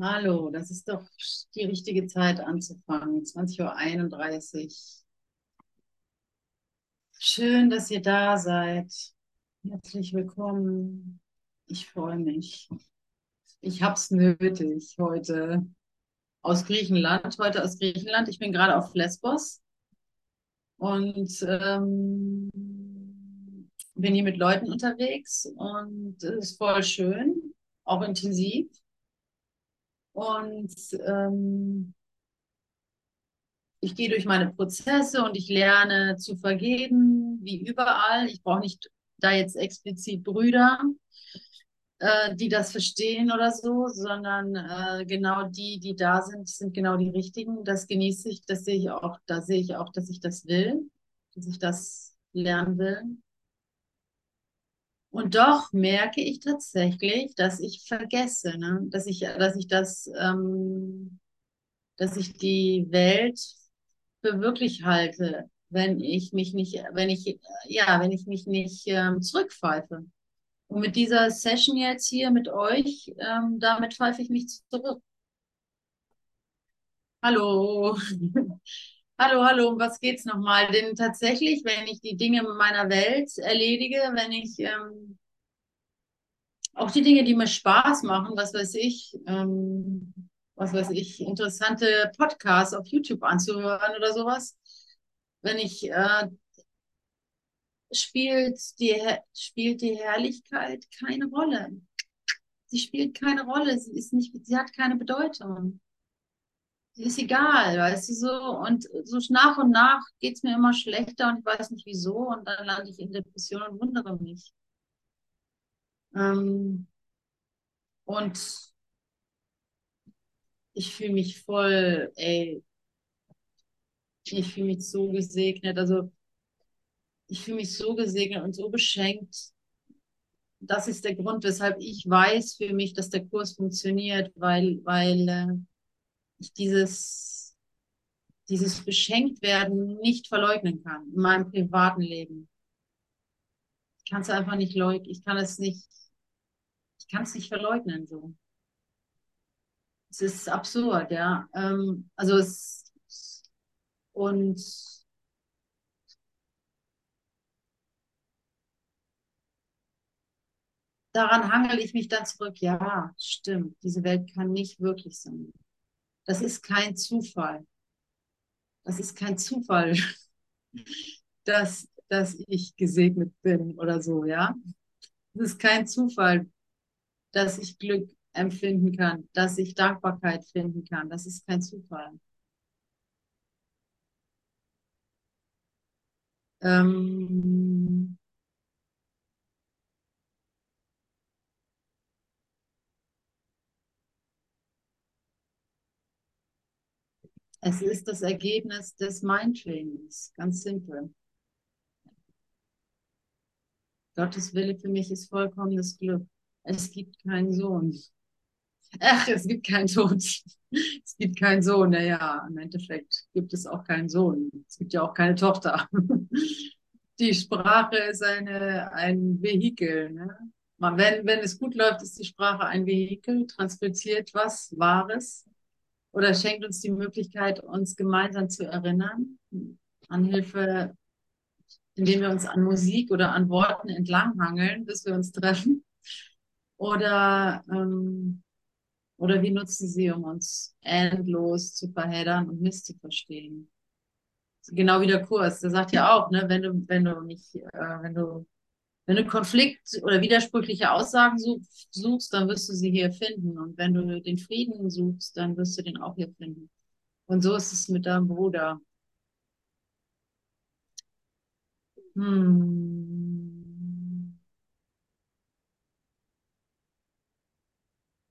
Hallo, das ist doch die richtige Zeit anzufangen. 20.31 Uhr. Schön, dass ihr da seid. Herzlich willkommen. Ich freue mich. Ich habe es nötig heute aus Griechenland. Heute aus Griechenland. Ich bin gerade auf Lesbos und ähm, bin hier mit Leuten unterwegs und es ist voll schön, auch intensiv. Und ähm, ich gehe durch meine Prozesse und ich lerne zu vergeben, wie überall. Ich brauche nicht da jetzt explizit Brüder, äh, die das verstehen oder so, sondern äh, genau die, die da sind, sind genau die richtigen. Das genieße ich, das sehe ich auch, da sehe ich auch, dass ich das will, dass ich das lernen will. Und doch merke ich tatsächlich, dass ich vergesse, ne? dass ich, dass ich das, ähm, dass ich die Welt für wirklich halte, wenn ich mich nicht, wenn ich, ja, wenn ich mich nicht ähm, zurückpfeife. Und mit dieser Session jetzt hier mit euch, ähm, damit pfeife ich mich zurück. Hallo. Hallo, hallo, um was geht's nochmal? Denn tatsächlich, wenn ich die Dinge meiner Welt erledige, wenn ich ähm, auch die Dinge, die mir Spaß machen, was weiß ich, ähm, was weiß ich, interessante Podcasts auf YouTube anzuhören oder sowas, wenn ich äh, spielt die spielt die Herrlichkeit keine Rolle. Sie spielt keine Rolle, sie ist nicht, sie hat keine Bedeutung ist egal, weißt du so. Und so nach und nach geht es mir immer schlechter und ich weiß nicht wieso. Und dann lande ich in Depression und wundere mich. Ähm, und ich fühle mich voll, ey, ich fühle mich so gesegnet. Also ich fühle mich so gesegnet und so beschenkt. Das ist der Grund, weshalb ich weiß für mich, dass der Kurs funktioniert, weil, weil äh, ich dieses, dieses Beschenktwerden nicht verleugnen kann in meinem privaten Leben. Ich kann es einfach nicht leugnen. Ich kann es nicht, ich kann es nicht verleugnen so. Es ist absurd, ja. Ähm, also es und daran hangel ich mich dann zurück. Ja, stimmt. Diese Welt kann nicht wirklich sein. Das ist kein Zufall. Das ist kein Zufall, dass, dass ich gesegnet bin oder so, ja. Es ist kein Zufall, dass ich Glück empfinden kann, dass ich Dankbarkeit finden kann. Das ist kein Zufall. Ähm, Es ist das Ergebnis des Mindtrainings, ganz simpel. Gottes Wille für mich ist vollkommenes Glück. Es gibt keinen Sohn. Ach, es gibt keinen Tod. Es gibt keinen Sohn. Naja, im Endeffekt gibt es auch keinen Sohn. Es gibt ja auch keine Tochter. Die Sprache ist eine, ein Vehikel. Ne? Wenn, wenn es gut läuft, ist die Sprache ein Vehikel, transportiert was Wahres oder schenkt uns die Möglichkeit, uns gemeinsam zu erinnern, an Hilfe, indem wir uns an Musik oder an Worten entlanghangeln, bis wir uns treffen. Oder, ähm, oder wie nutzen sie, um uns endlos zu verheddern und Mist zu verstehen? Genau wie der Kurs, der sagt ja auch, ne, wenn du, wenn du nicht, äh, wenn du wenn du Konflikt oder widersprüchliche Aussagen suchst, dann wirst du sie hier finden. Und wenn du den Frieden suchst, dann wirst du den auch hier finden. Und so ist es mit deinem Bruder. Hm.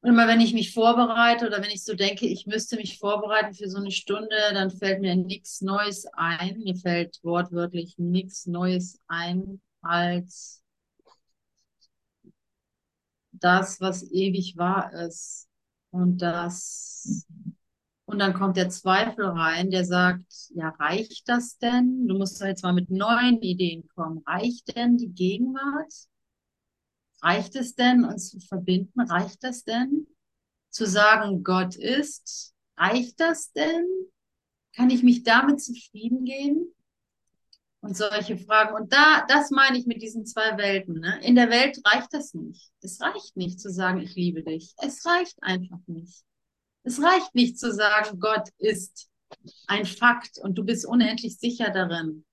Und immer wenn ich mich vorbereite oder wenn ich so denke, ich müsste mich vorbereiten für so eine Stunde, dann fällt mir nichts Neues ein. Mir fällt wortwörtlich nichts Neues ein als das, was ewig wahr ist. Und das, und dann kommt der Zweifel rein, der sagt, ja, reicht das denn? Du musst jetzt mal mit neuen Ideen kommen. Reicht denn die Gegenwart? Reicht es denn, uns zu verbinden? Reicht das denn? zu sagen, Gott ist, reicht das denn? Kann ich mich damit zufrieden geben? Und solche Fragen. Und da, das meine ich mit diesen zwei Welten. Ne? In der Welt reicht das nicht. Es reicht nicht zu sagen, ich liebe dich. Es reicht einfach nicht. Es reicht nicht zu sagen, Gott ist ein Fakt und du bist unendlich sicher darin.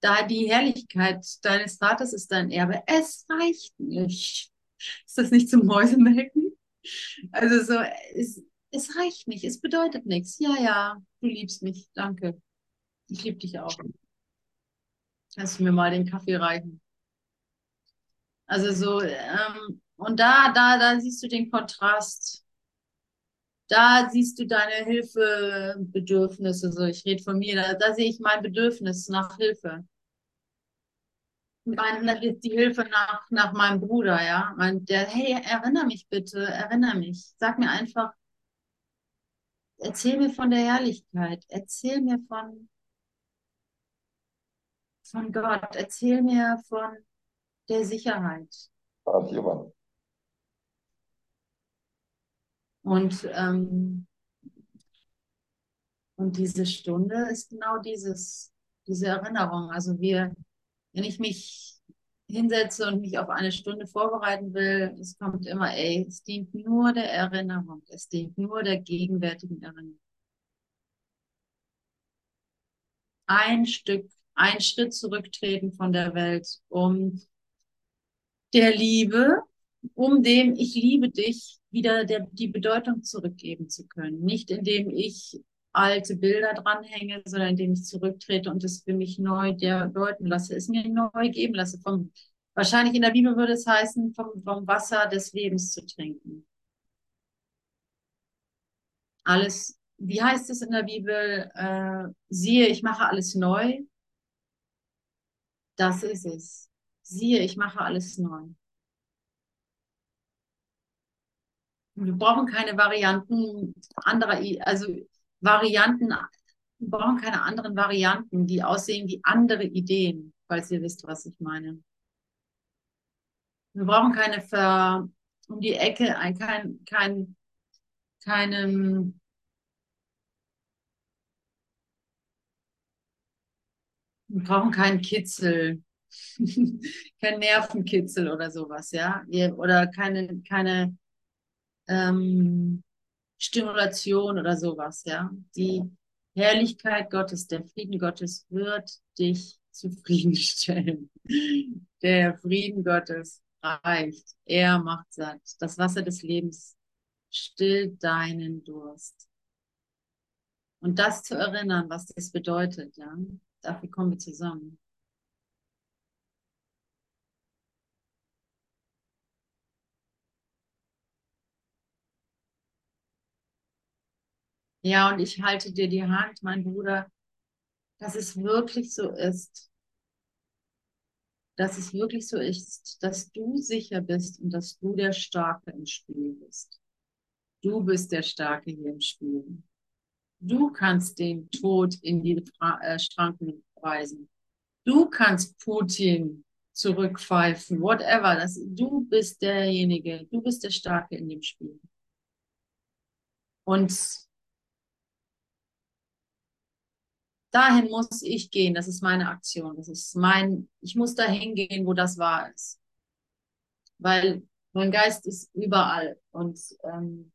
Da die Herrlichkeit deines Vaters ist dein Erbe. Es reicht nicht. Ist das nicht zum Mäusemelken? Also so, es, es reicht nicht. Es bedeutet nichts. Ja, ja, du liebst mich. Danke. Ich liebe dich auch. Kannst du mir mal den Kaffee reichen? Also so, ähm, und da, da, da siehst du den Kontrast. Da siehst du deine Hilfebedürfnisse. So, ich rede von mir. Da, da sehe ich mein Bedürfnis nach Hilfe. Mein, die Hilfe nach, nach meinem Bruder, ja. Und der, hey, erinnere mich bitte, erinnere mich. Sag mir einfach, erzähl mir von der Herrlichkeit. Erzähl mir von, von Gott. Erzähl mir von der Sicherheit. Und, ähm, und diese Stunde ist genau dieses, diese Erinnerung. Also wir, wenn ich mich hinsetze und mich auf eine Stunde vorbereiten will, es kommt immer, ey, es dient nur der Erinnerung. Es dient nur der gegenwärtigen Erinnerung. Ein Stück, ein Schritt zurücktreten von der Welt, um der Liebe, um dem ich liebe dich wieder der, die Bedeutung zurückgeben zu können. Nicht indem ich alte Bilder dranhänge, sondern indem ich zurücktrete und es für mich neu deuten lasse, es mir neu geben lasse. Vom, wahrscheinlich in der Bibel würde es heißen, vom, vom Wasser des Lebens zu trinken. Alles, wie heißt es in der Bibel? Äh, siehe, ich mache alles neu. Das ist es. Siehe, ich mache alles neu. Wir brauchen keine Varianten anderer, also Varianten, wir brauchen keine anderen Varianten, die aussehen wie andere Ideen, falls ihr wisst, was ich meine. Wir brauchen keine Ver, um die Ecke, kein, kein, keinem, wir brauchen keinen Kitzel, kein Nervenkitzel oder sowas, ja, oder keine, keine, ähm, Stimulation oder sowas, ja. Die Herrlichkeit Gottes, der Frieden Gottes wird dich zufriedenstellen. Der Frieden Gottes reicht. Er macht satt. Das Wasser des Lebens stillt deinen Durst. Und das zu erinnern, was das bedeutet, ja. Dafür kommen wir zusammen. Ja, und ich halte dir die Hand, mein Bruder, dass es wirklich so ist, dass es wirklich so ist, dass du sicher bist und dass du der Starke im Spiel bist. Du bist der Starke hier im Spiel. Du kannst den Tod in die äh, Schranken weisen. Du kannst Putin zurückpfeifen, whatever. Das, du bist derjenige, du bist der Starke in dem Spiel. Und dahin muss ich gehen, das ist meine Aktion, das ist mein, ich muss dahin gehen, wo das wahr ist. Weil mein Geist ist überall und, ähm,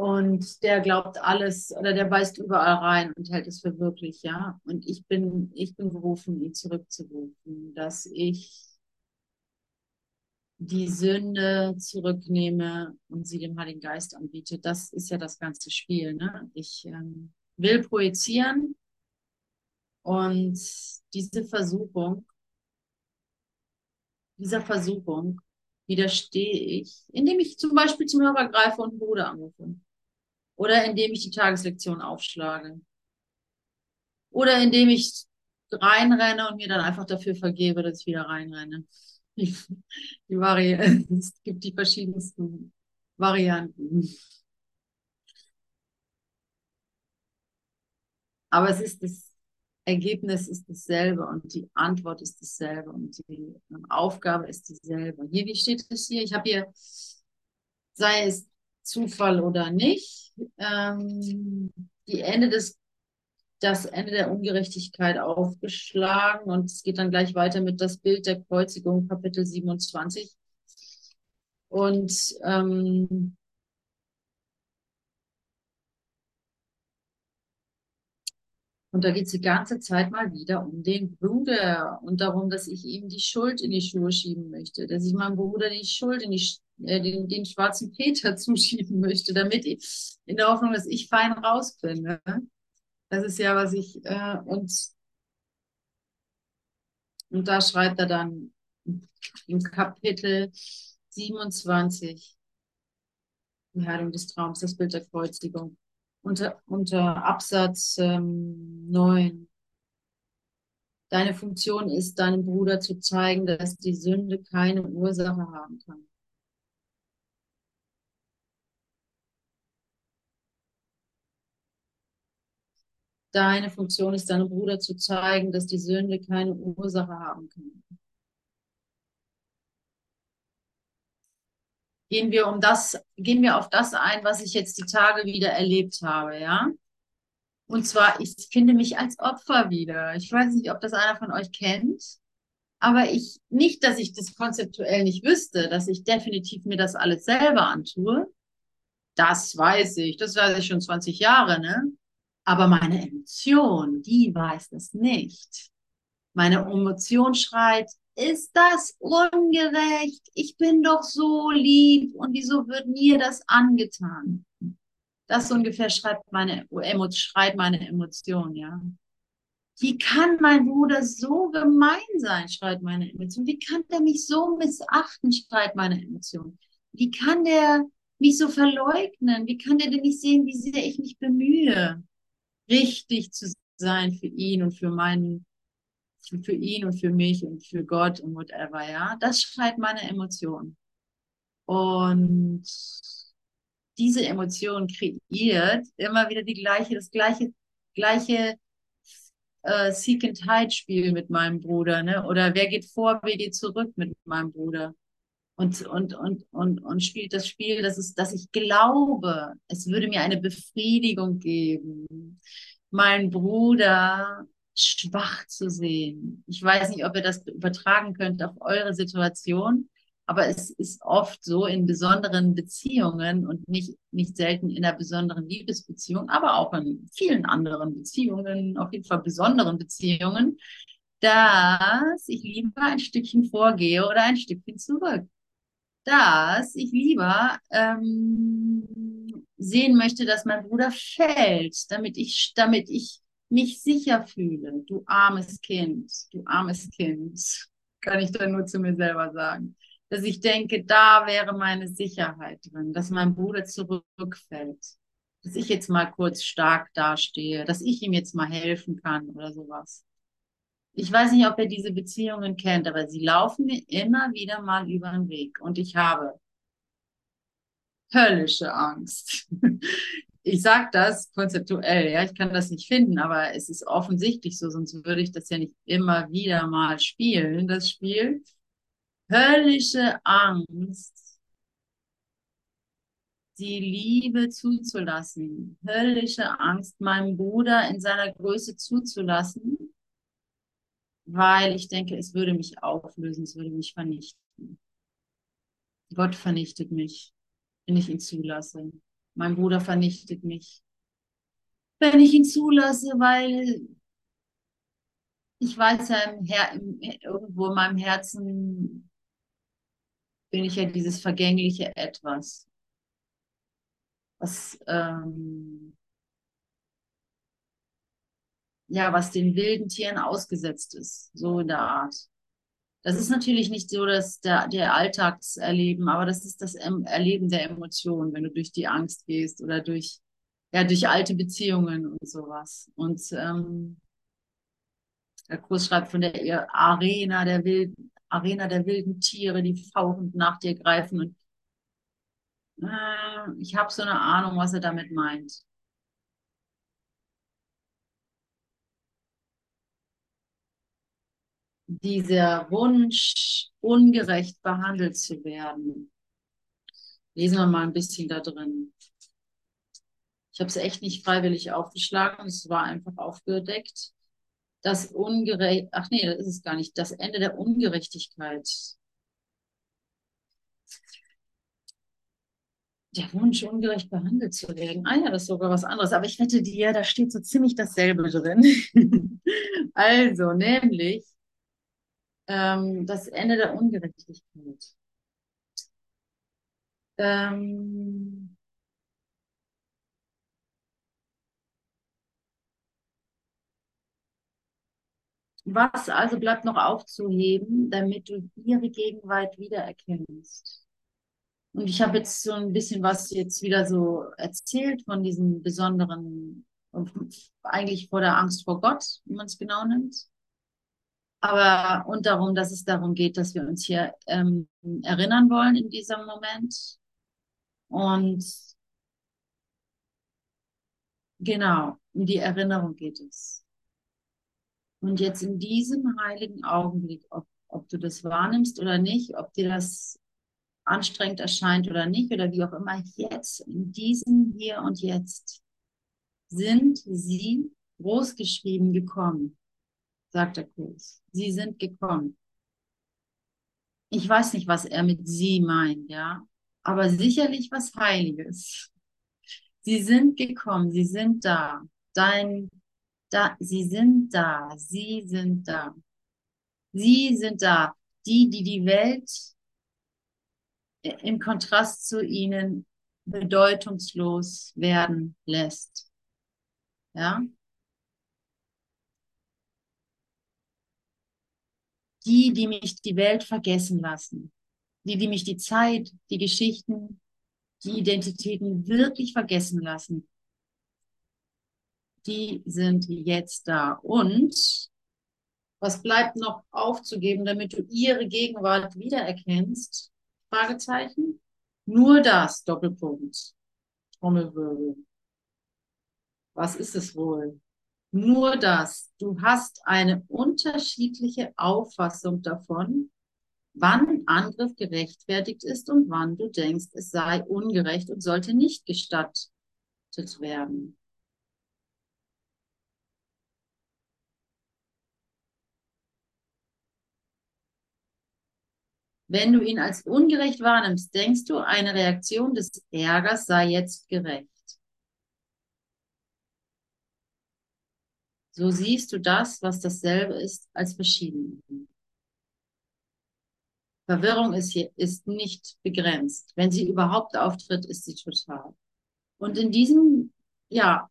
und der glaubt alles oder der beißt überall rein und hält es für wirklich, ja. Und ich bin, ich bin berufen, ihn zurückzurufen, dass ich die Sünde zurücknehme und sie dem Heiligen Geist anbiete. Das ist ja das ganze Spiel. Ne? Ich ähm, will projizieren und diese Versuchung, dieser Versuchung widerstehe ich, indem ich zum Beispiel zum Hörer greife und einen Bruder anrufe. Oder indem ich die Tageslektion aufschlage. Oder indem ich reinrenne und mir dann einfach dafür vergebe, dass ich wieder reinrenne. Die, Vari es gibt die verschiedensten Varianten. Aber es ist das Ergebnis ist dasselbe und die Antwort ist dasselbe und die Aufgabe ist dieselbe. Hier, wie steht es hier? Ich habe hier, sei es Zufall oder nicht, ähm, die Ende des, das Ende der Ungerechtigkeit aufgeschlagen und es geht dann gleich weiter mit das Bild der Kreuzigung, Kapitel 27. Und ähm, Und da geht es die ganze Zeit mal wieder um den Bruder und darum, dass ich ihm die Schuld in die Schuhe schieben möchte, dass ich meinem Bruder die Schuld in die, äh, den, den schwarzen Peter zuschieben möchte, damit ich, in der Hoffnung, dass ich fein raus bin. Ne? Das ist ja, was ich, äh, und, und da schreibt er dann im Kapitel 27, die Heilung des Traums, das Bild der Kreuzigung unter, unter Absatz ähm, 9. Deine Funktion ist, deinem Bruder zu zeigen, dass die Sünde keine Ursache haben kann. Deine Funktion ist, deinem Bruder zu zeigen, dass die Sünde keine Ursache haben kann. gehen wir um das, gehen wir auf das ein, was ich jetzt die Tage wieder erlebt habe, ja? Und zwar, ich finde mich als Opfer wieder. Ich weiß nicht, ob das einer von euch kennt, aber ich, nicht, dass ich das konzeptuell nicht wüsste, dass ich definitiv mir das alles selber antue. Das weiß ich, das weiß ich schon 20 Jahre, ne? Aber meine Emotion, die weiß das nicht. Meine Emotion schreit, ist das ungerecht? Ich bin doch so lieb und wieso wird mir das angetan? Das ungefähr schreibt meine, schreibt meine Emotion, ja. Wie kann mein Bruder so gemein sein, schreit meine Emotion. Wie kann der mich so missachten, schreit meine Emotion. Wie kann der mich so verleugnen? Wie kann der denn nicht sehen, wie sehr ich mich bemühe, richtig zu sein für ihn und für meinen für ihn und für mich und für Gott und whatever, ja. Das schreit meine Emotion. Und diese Emotion kreiert immer wieder die gleiche, das gleiche, gleiche äh, Seek and Hide Spiel mit meinem Bruder, ne? Oder wer geht vor, wer geht zurück mit meinem Bruder? Und, und, und, und, und spielt das Spiel, dass, es, dass ich glaube, es würde mir eine Befriedigung geben, meinen Bruder schwach zu sehen. Ich weiß nicht, ob ihr das übertragen könnt auf eure Situation, aber es ist oft so in besonderen Beziehungen und nicht, nicht selten in einer besonderen Liebesbeziehung, aber auch in vielen anderen Beziehungen, auf jeden Fall besonderen Beziehungen, dass ich lieber ein Stückchen vorgehe oder ein Stückchen zurück. Dass ich lieber ähm, sehen möchte, dass mein Bruder fällt, damit ich, damit ich mich sicher fühle, du armes Kind, du armes Kind, kann ich dann nur zu mir selber sagen, dass ich denke, da wäre meine Sicherheit drin, dass mein Bruder zurückfällt, dass ich jetzt mal kurz stark dastehe, dass ich ihm jetzt mal helfen kann oder sowas. Ich weiß nicht, ob ihr diese Beziehungen kennt, aber sie laufen mir immer wieder mal über den Weg. Und ich habe höllische Angst, ich sage das konzeptuell, ja, ich kann das nicht finden, aber es ist offensichtlich so, sonst würde ich das ja nicht immer wieder mal spielen, das Spiel. Höllische Angst, die Liebe zuzulassen, höllische Angst, meinem Bruder in seiner Größe zuzulassen, weil ich denke, es würde mich auflösen, es würde mich vernichten. Gott vernichtet mich, wenn ich ihn zulasse. Mein Bruder vernichtet mich. Wenn ich ihn zulasse, weil ich weiß ja im Her im, irgendwo in meinem Herzen bin ich ja dieses vergängliche Etwas, was ähm, ja, was den wilden Tieren ausgesetzt ist, so in der Art. Das ist natürlich nicht so dass der, der Alltagserleben, aber das ist das Erleben der Emotionen, wenn du durch die Angst gehst oder durch, ja, durch alte Beziehungen und sowas. Und ähm, der Kurs schreibt von der Arena der wilden, Arena der wilden Tiere, die fauchend nach dir greifen. Und äh, ich habe so eine Ahnung, was er damit meint. Dieser Wunsch, ungerecht behandelt zu werden, Lesen wir mal ein bisschen da drin. Ich habe es echt nicht freiwillig aufgeschlagen, es war einfach aufgedeckt. Das Ungerecht, ach nee, das ist es gar nicht. Das Ende der Ungerechtigkeit. Der Wunsch, ungerecht behandelt zu werden. Ah ja, das ist sogar was anderes. Aber ich wette dir, da steht so ziemlich dasselbe drin. also, nämlich ähm, das Ende der Ungerechtigkeit. Ähm, was also bleibt noch aufzuheben, damit du ihre Gegenwart wiedererkennst? Und ich habe jetzt so ein bisschen was jetzt wieder so erzählt von diesem besonderen, eigentlich vor der Angst vor Gott, wie man es genau nimmt. Aber und darum, dass es darum geht, dass wir uns hier ähm, erinnern wollen in diesem Moment. Und genau, um die Erinnerung geht es. Und jetzt in diesem heiligen Augenblick, ob, ob du das wahrnimmst oder nicht, ob dir das anstrengend erscheint oder nicht, oder wie auch immer, jetzt, in diesem Hier und Jetzt, sind sie großgeschrieben gekommen, sagt der Kurs. Sie sind gekommen. Ich weiß nicht, was er mit sie meint, ja, aber sicherlich was Heiliges. Sie sind gekommen, sie sind da. Dein, da, sie sind da, sie sind da. Sie sind da. Die, die die Welt im Kontrast zu ihnen bedeutungslos werden lässt. Ja? Die, die mich die Welt vergessen lassen. Die, die mich die Zeit, die Geschichten, die Identitäten wirklich vergessen lassen. Die sind jetzt da. Und was bleibt noch aufzugeben, damit du ihre Gegenwart wiedererkennst? Fragezeichen. Nur das, Doppelpunkt. Trommelwirbel. Was ist es wohl? Nur das. Du hast eine unterschiedliche Auffassung davon, wann Angriff gerechtfertigt ist und wann du denkst, es sei ungerecht und sollte nicht gestattet werden. Wenn du ihn als ungerecht wahrnimmst, denkst du, eine Reaktion des Ärgers sei jetzt gerecht. So siehst du das, was dasselbe ist, als verschieden. Verwirrung ist, hier, ist nicht begrenzt. Wenn sie überhaupt auftritt, ist sie total. Und in diesem, ja,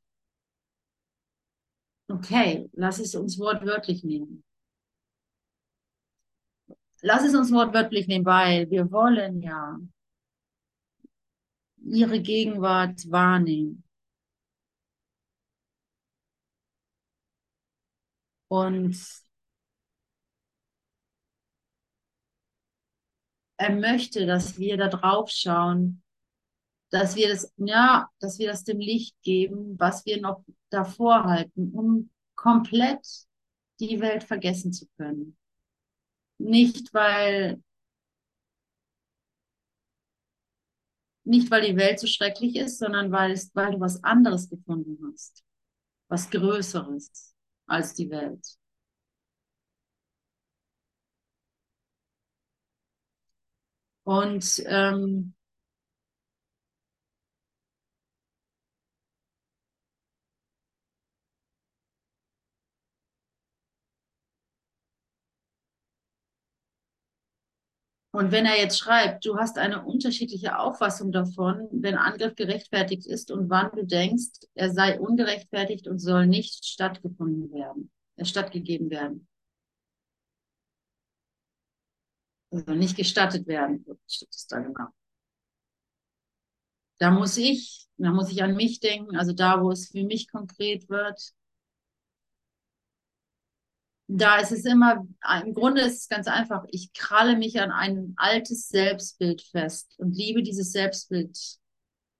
okay, lass es uns wortwörtlich nehmen lass es uns wortwörtlich nehmen, weil wir wollen ja ihre Gegenwart wahrnehmen. Und er möchte, dass wir da drauf schauen, dass wir das, ja, dass wir das dem Licht geben, was wir noch davor halten, um komplett die Welt vergessen zu können. Nicht, weil, nicht, weil die Welt so schrecklich ist, sondern weil, es, weil du was anderes gefunden hast. Was Größeres als die Welt. Und ähm, Und wenn er jetzt schreibt, du hast eine unterschiedliche Auffassung davon, wenn Angriff gerechtfertigt ist und wann du denkst, er sei ungerechtfertigt und soll nicht stattgefunden werden, äh, stattgegeben werden. Also nicht gestattet werden, steht es da genau. Da muss ich, da muss ich an mich denken, also da, wo es für mich konkret wird, da ist es immer, im Grunde ist es ganz einfach, ich kralle mich an ein altes Selbstbild fest und liebe dieses Selbstbild,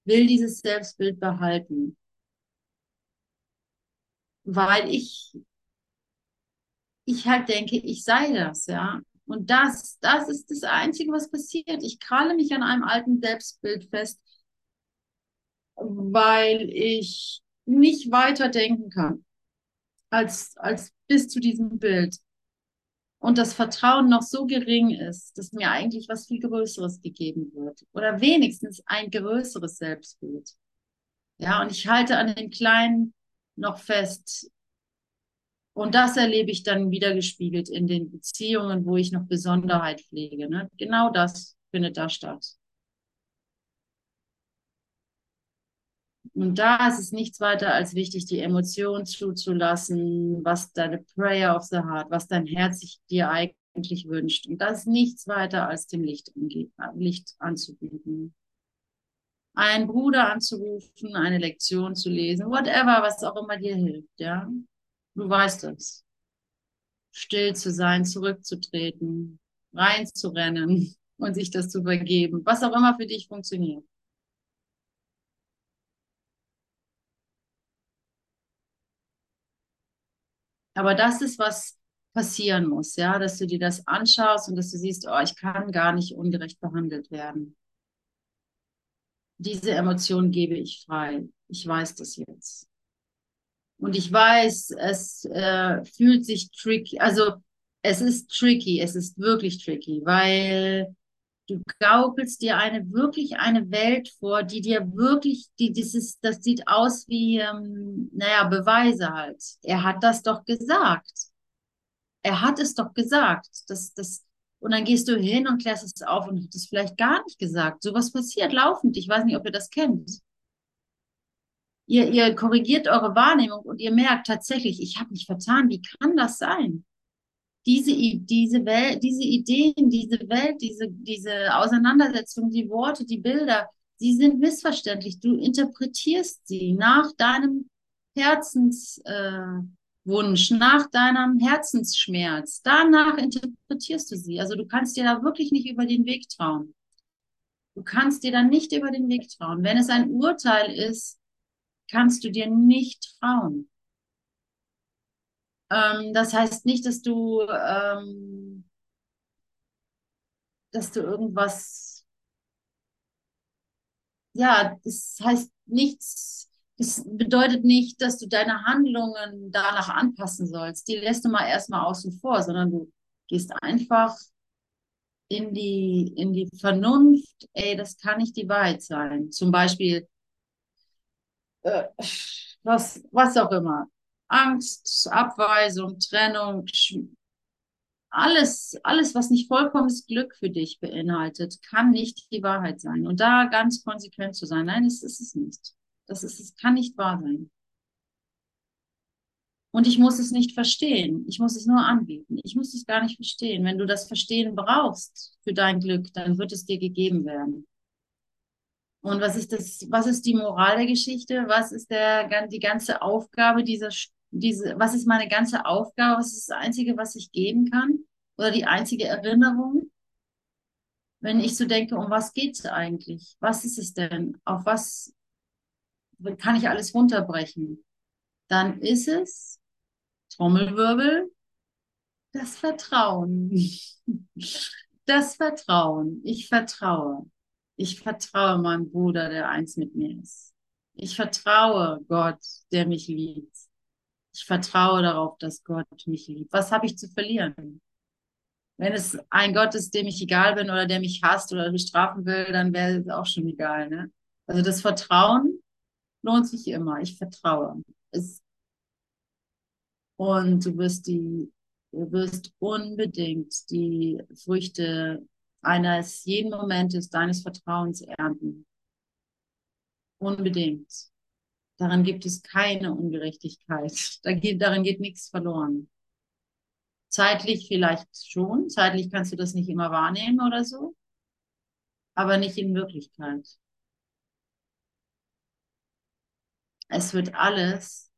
will dieses Selbstbild behalten. Weil ich, ich halt denke, ich sei das, ja. Und das, das ist das Einzige, was passiert. Ich kralle mich an einem alten Selbstbild fest, weil ich nicht weiter denken kann als, als bis zu diesem Bild. Und das Vertrauen noch so gering ist, dass mir eigentlich was viel Größeres gegeben wird. Oder wenigstens ein größeres Selbstbild. Ja, und ich halte an den Kleinen noch fest, und das erlebe ich dann wieder gespiegelt in den Beziehungen, wo ich noch Besonderheit pflege. Ne? Genau das findet da statt. Und da ist es nichts weiter als wichtig, die Emotionen zuzulassen, was deine Prayer of the Heart, was dein Herz sich dir eigentlich wünscht. Und das ist nichts weiter als dem Licht, Licht anzubieten. Einen Bruder anzurufen, eine Lektion zu lesen, whatever, was auch immer dir hilft, ja. Du weißt es. Still zu sein, zurückzutreten, reinzurennen und sich das zu vergeben, was auch immer für dich funktioniert. Aber das ist, was passieren muss, ja, dass du dir das anschaust und dass du siehst, oh, ich kann gar nicht ungerecht behandelt werden. Diese Emotion gebe ich frei. Ich weiß das jetzt. Und ich weiß, es äh, fühlt sich tricky, also es ist tricky, es ist wirklich tricky, weil du gaukelst dir eine wirklich eine Welt vor, die dir wirklich, die dieses, das sieht aus wie, ähm, naja, Beweise halt. Er hat das doch gesagt. Er hat es doch gesagt. Das, das, und dann gehst du hin und klärst es auf und hat es vielleicht gar nicht gesagt. Sowas passiert laufend. Ich weiß nicht, ob ihr das kennt. Ihr, ihr korrigiert eure Wahrnehmung und ihr merkt tatsächlich, ich habe mich vertan. Wie kann das sein? Diese, diese, Welt, diese Ideen, diese Welt, diese, diese Auseinandersetzung, die Worte, die Bilder, sie sind missverständlich. Du interpretierst sie nach deinem Herzenswunsch, äh, nach deinem Herzensschmerz. Danach interpretierst du sie. Also du kannst dir da wirklich nicht über den Weg trauen. Du kannst dir da nicht über den Weg trauen. Wenn es ein Urteil ist, kannst du dir nicht trauen. Ähm, das heißt nicht, dass du, ähm, dass du irgendwas, ja, das heißt nichts, das bedeutet nicht, dass du deine Handlungen danach anpassen sollst. Die lässt du mal erstmal außen vor, sondern du gehst einfach in die, in die Vernunft, ey, das kann nicht die Wahrheit sein. Zum Beispiel, äh, was, was auch immer. Angst, Abweisung, Trennung, alles, alles, was nicht vollkommenes Glück für dich beinhaltet, kann nicht die Wahrheit sein. Und da ganz konsequent zu sein, nein, das ist es nicht. Das ist, es kann nicht wahr sein. Und ich muss es nicht verstehen. Ich muss es nur anbieten. Ich muss es gar nicht verstehen. Wenn du das Verstehen brauchst für dein Glück, dann wird es dir gegeben werden. Und was ist das, was ist die Moral der Geschichte? Was ist der, die ganze Aufgabe dieser, diese, was ist meine ganze Aufgabe? Was ist das Einzige, was ich geben kann? Oder die einzige Erinnerung? Wenn ich so denke, um was geht es eigentlich? Was ist es denn? Auf was kann ich alles runterbrechen? Dann ist es Trommelwirbel, das Vertrauen. Das Vertrauen. Ich vertraue. Ich vertraue meinem Bruder, der eins mit mir ist. Ich vertraue Gott, der mich liebt. Ich vertraue darauf, dass Gott mich liebt. Was habe ich zu verlieren? Wenn es ein Gott ist, dem ich egal bin oder der mich hasst oder bestrafen will, dann wäre es auch schon egal. Ne? Also das Vertrauen lohnt sich immer. Ich vertraue. Es und du wirst die, du wirst unbedingt die Früchte eines jeden Momentes deines Vertrauens ernten. Unbedingt. Daran gibt es keine Ungerechtigkeit. Da geht, darin geht nichts verloren. Zeitlich vielleicht schon. Zeitlich kannst du das nicht immer wahrnehmen oder so. Aber nicht in Wirklichkeit. Es wird alles,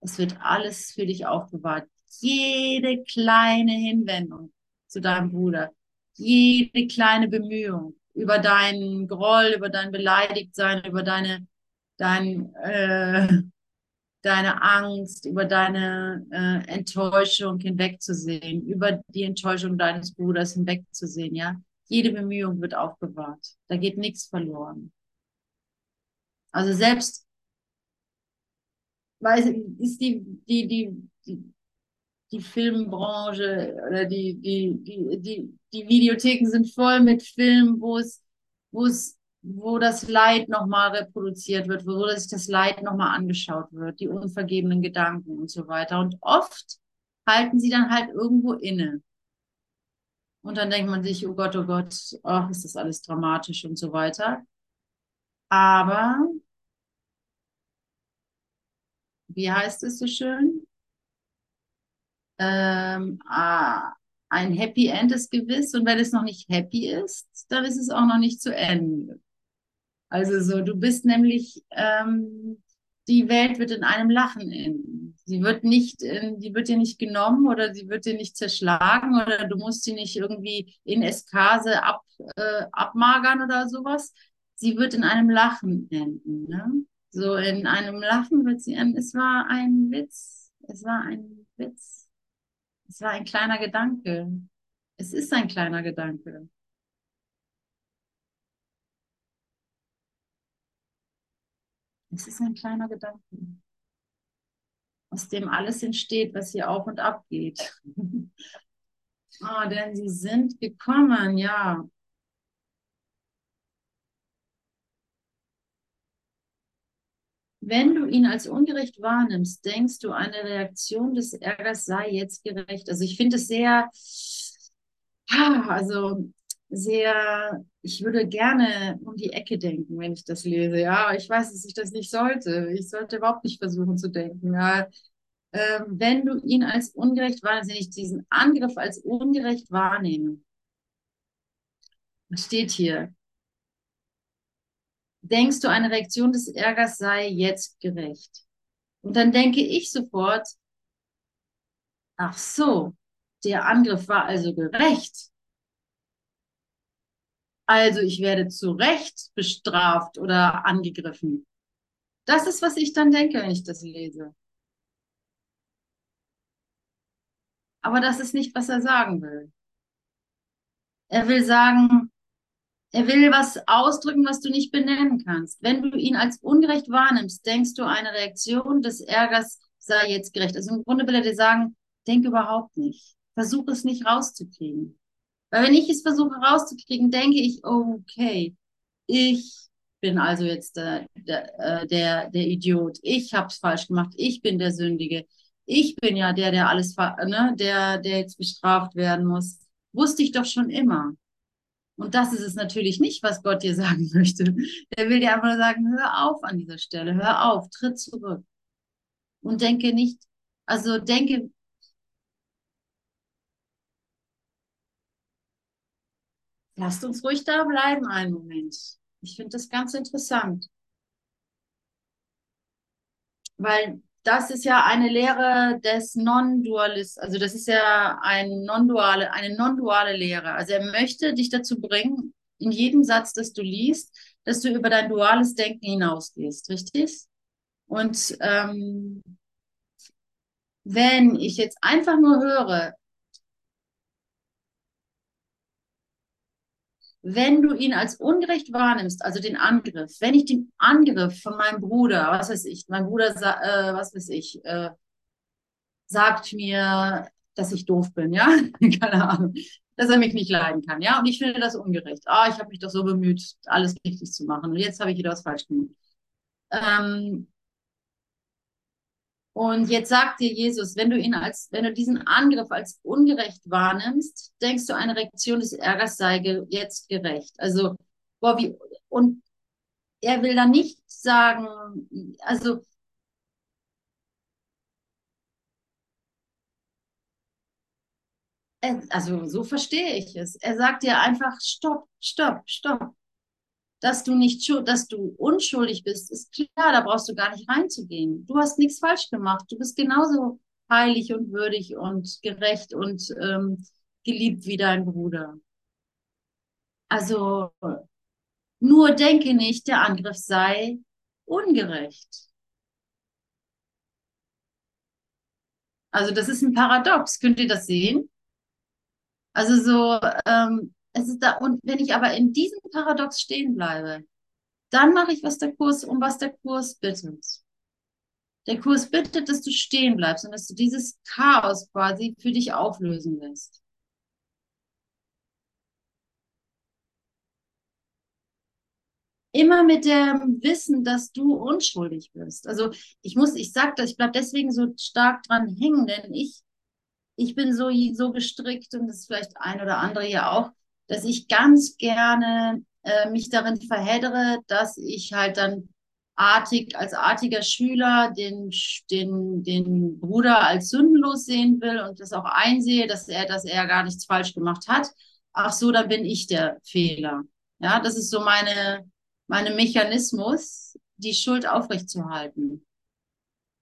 es wird alles für dich aufbewahrt. Jede kleine Hinwendung zu deinem Bruder, jede kleine Bemühung über deinen Groll, über dein Beleidigtsein, über deine, dein, äh, deine Angst, über deine äh, Enttäuschung hinwegzusehen, über die Enttäuschung deines Bruders hinwegzusehen, ja. Jede Bemühung wird aufbewahrt. Da geht nichts verloren. Also selbst, weil ist die, die, die, die, die Filmbranche oder die, die, die, die, die Videotheken sind voll mit Filmen, wo es, wo es wo das Leid nochmal reproduziert wird, wo sich das Leid nochmal angeschaut wird, die unvergebenen Gedanken und so weiter. Und oft halten sie dann halt irgendwo inne. Und dann denkt man sich, oh Gott, oh Gott, ach, ist das alles dramatisch und so weiter. Aber, wie heißt es so schön? Ähm, ah, ein Happy End ist gewiss und wenn es noch nicht happy ist, dann ist es auch noch nicht zu Ende. Also so, du bist nämlich, ähm, die Welt wird in einem Lachen enden. Sie wird nicht, in, die wird dir nicht genommen oder sie wird dir nicht zerschlagen oder du musst sie nicht irgendwie in Eskase ab, äh, abmagern oder sowas. Sie wird in einem Lachen enden. Ne? So in einem Lachen wird sie enden. Es war ein Witz. Es war ein Witz. Es war ein kleiner Gedanke. Es ist ein kleiner Gedanke. Es ist ein kleiner Gedanke, aus dem alles entsteht, was hier auf und ab geht. oh, denn sie sind gekommen, ja. Wenn du ihn als ungerecht wahrnimmst, denkst du, eine Reaktion des Ärgers sei jetzt gerecht. Also ich finde es sehr, also sehr, ich würde gerne um die Ecke denken, wenn ich das lese. Ja, ich weiß, dass ich das nicht sollte. Ich sollte überhaupt nicht versuchen zu denken. Ja, äh, wenn du ihn als ungerecht wahrnimmst, diesen Angriff als ungerecht wahrnehme, was steht hier? Denkst du, eine Reaktion des Ärgers sei jetzt gerecht? Und dann denke ich sofort, ach so, der Angriff war also gerecht. Also ich werde zu Recht bestraft oder angegriffen. Das ist, was ich dann denke, wenn ich das lese. Aber das ist nicht, was er sagen will. Er will sagen, er will was ausdrücken, was du nicht benennen kannst. Wenn du ihn als ungerecht wahrnimmst, denkst du, eine Reaktion des Ärgers sei jetzt gerecht. Also im Grunde will er dir sagen, denk überhaupt nicht. Versuch es nicht rauszukriegen. Weil wenn ich es versuche rauszukriegen, denke ich, okay, ich bin also jetzt der, der, äh, der, der Idiot. Ich habe es falsch gemacht. Ich bin der Sündige. Ich bin ja der, der alles, ne, der, der jetzt bestraft werden muss. Wusste ich doch schon immer. Und das ist es natürlich nicht, was Gott dir sagen möchte. Der will dir einfach nur sagen, hör auf an dieser Stelle, hör auf, tritt zurück. Und denke nicht, also denke Lasst uns ruhig da bleiben einen Moment. Ich finde das ganz interessant. Weil das ist ja eine Lehre des Non-Dualist, also das ist ja ein non-duale, eine non-duale Lehre. Also er möchte dich dazu bringen, in jedem Satz, das du liest, dass du über dein duales Denken hinausgehst, richtig? Und ähm, wenn ich jetzt einfach nur höre, wenn du ihn als ungerecht wahrnimmst, also den Angriff, wenn ich den Angriff von meinem Bruder, was weiß ich, mein Bruder, äh, was weiß ich, äh, sagt mir, dass ich doof bin, ja, keine Ahnung, dass er mich nicht leiden kann, ja, und ich finde das ungerecht. Ah, ich habe mich doch so bemüht, alles richtig zu machen und jetzt habe ich wieder was falsch gemacht. Ähm, und jetzt sagt dir Jesus, wenn du ihn als, wenn du diesen Angriff als ungerecht wahrnimmst, denkst du, eine Reaktion des Ärgers sei ge jetzt gerecht. Also, boah, wie, und er will dann nicht sagen, also, also so verstehe ich es. Er sagt dir einfach, stopp, stopp, stopp dass du nicht dass du unschuldig bist, ist klar, da brauchst du gar nicht reinzugehen. Du hast nichts falsch gemacht. Du bist genauso heilig und würdig und gerecht und ähm, geliebt wie dein Bruder. Also nur denke nicht, der Angriff sei ungerecht. Also das ist ein Paradox. Könnt ihr das sehen? Also so, ähm, es ist da, und wenn ich aber in diesem Paradox stehen bleibe, dann mache ich, was der Kurs, um was der Kurs bittet. Der Kurs bittet, dass du stehen bleibst und dass du dieses Chaos quasi für dich auflösen lässt. Immer mit dem Wissen, dass du unschuldig bist. Also ich muss, ich sag das, ich bleib deswegen so stark dran hängen, denn ich, ich bin so, so gestrickt und das vielleicht ein oder andere ja auch, dass ich ganz gerne äh, mich darin verheddere, dass ich halt dann artig, als artiger Schüler den, den, den Bruder als sündenlos sehen will und das auch einsehe, dass er, dass er gar nichts falsch gemacht hat. Ach so, dann bin ich der Fehler. Ja, das ist so meine, meine Mechanismus, die Schuld aufrechtzuerhalten.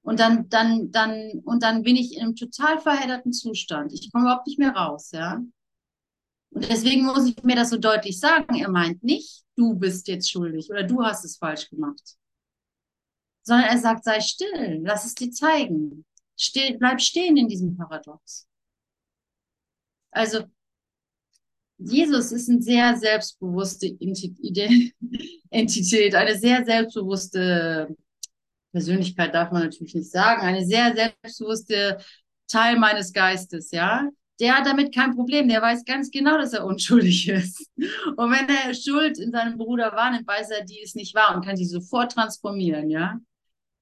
Und dann, dann, dann, und dann bin ich in einem total verhedderten Zustand. Ich komme überhaupt nicht mehr raus, ja. Und deswegen muss ich mir das so deutlich sagen. Er meint nicht, du bist jetzt schuldig oder du hast es falsch gemacht. Sondern er sagt, sei still, lass es dir zeigen. Still, bleib stehen in diesem Paradox. Also, Jesus ist eine sehr selbstbewusste Entität, eine sehr selbstbewusste Persönlichkeit darf man natürlich nicht sagen, eine sehr selbstbewusste Teil meines Geistes, ja der hat damit kein Problem. Der weiß ganz genau, dass er unschuldig ist. Und wenn er Schuld in seinem Bruder wahrnimmt, weiß er, die ist nicht wahr und kann sie sofort transformieren, ja.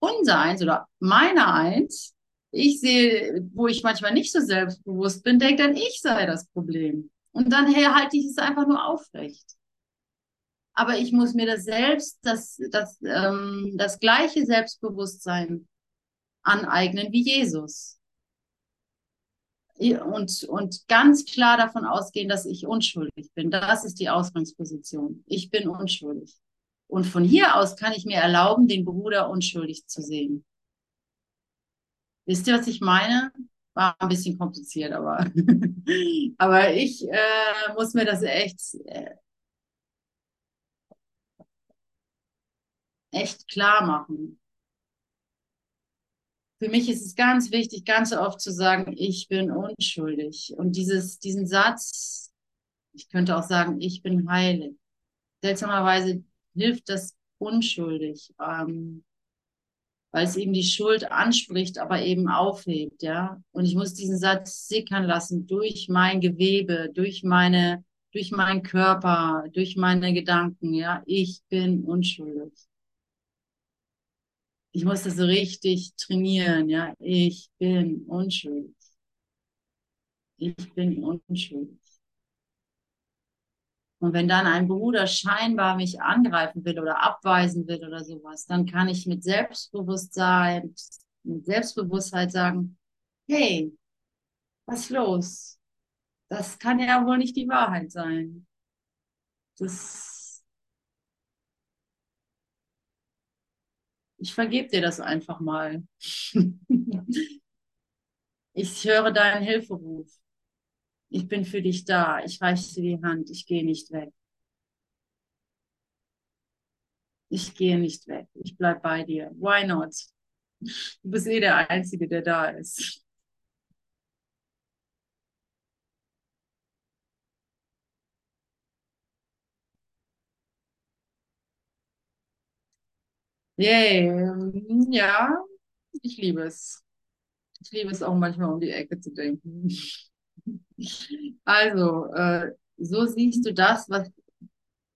Unser Eins oder meiner Eins, ich sehe, wo ich manchmal nicht so selbstbewusst bin, denkt dann, ich sei das Problem. Und dann hey, halte ich es einfach nur aufrecht. Aber ich muss mir das selbst, das, das, ähm, das gleiche Selbstbewusstsein aneignen wie Jesus und, und ganz klar davon ausgehen, dass ich unschuldig bin. Das ist die Ausgangsposition. Ich bin unschuldig. Und von hier aus kann ich mir erlauben, den Bruder unschuldig zu sehen. Wisst ihr, was ich meine? War ein bisschen kompliziert, aber, aber ich äh, muss mir das echt, äh, echt klar machen für mich ist es ganz wichtig, ganz oft zu sagen, ich bin unschuldig. Und dieses, diesen Satz, ich könnte auch sagen, ich bin heilig. Seltsamerweise hilft das unschuldig, ähm, weil es eben die Schuld anspricht, aber eben aufhebt, ja. Und ich muss diesen Satz sickern lassen durch mein Gewebe, durch meine, durch meinen Körper, durch meine Gedanken, ja. Ich bin unschuldig ich muss das so richtig trainieren, ja. Ich bin unschuldig. Ich bin unschuldig. Und wenn dann ein Bruder scheinbar mich angreifen will oder abweisen will oder sowas, dann kann ich mit Selbstbewusstsein, mit Selbstbewusstheit sagen, hey, was ist los? Das kann ja wohl nicht die Wahrheit sein. Das ich vergebe dir das einfach mal. ich höre deinen Hilferuf. Ich bin für dich da. Ich reiche dir die Hand. Ich gehe nicht weg. Ich gehe nicht weg. Ich bleib bei dir. Why not? Du bist eh der Einzige, der da ist. Yay. Ja, ich liebe es. Ich liebe es auch manchmal um die Ecke zu denken. Also, äh, so siehst du das, was,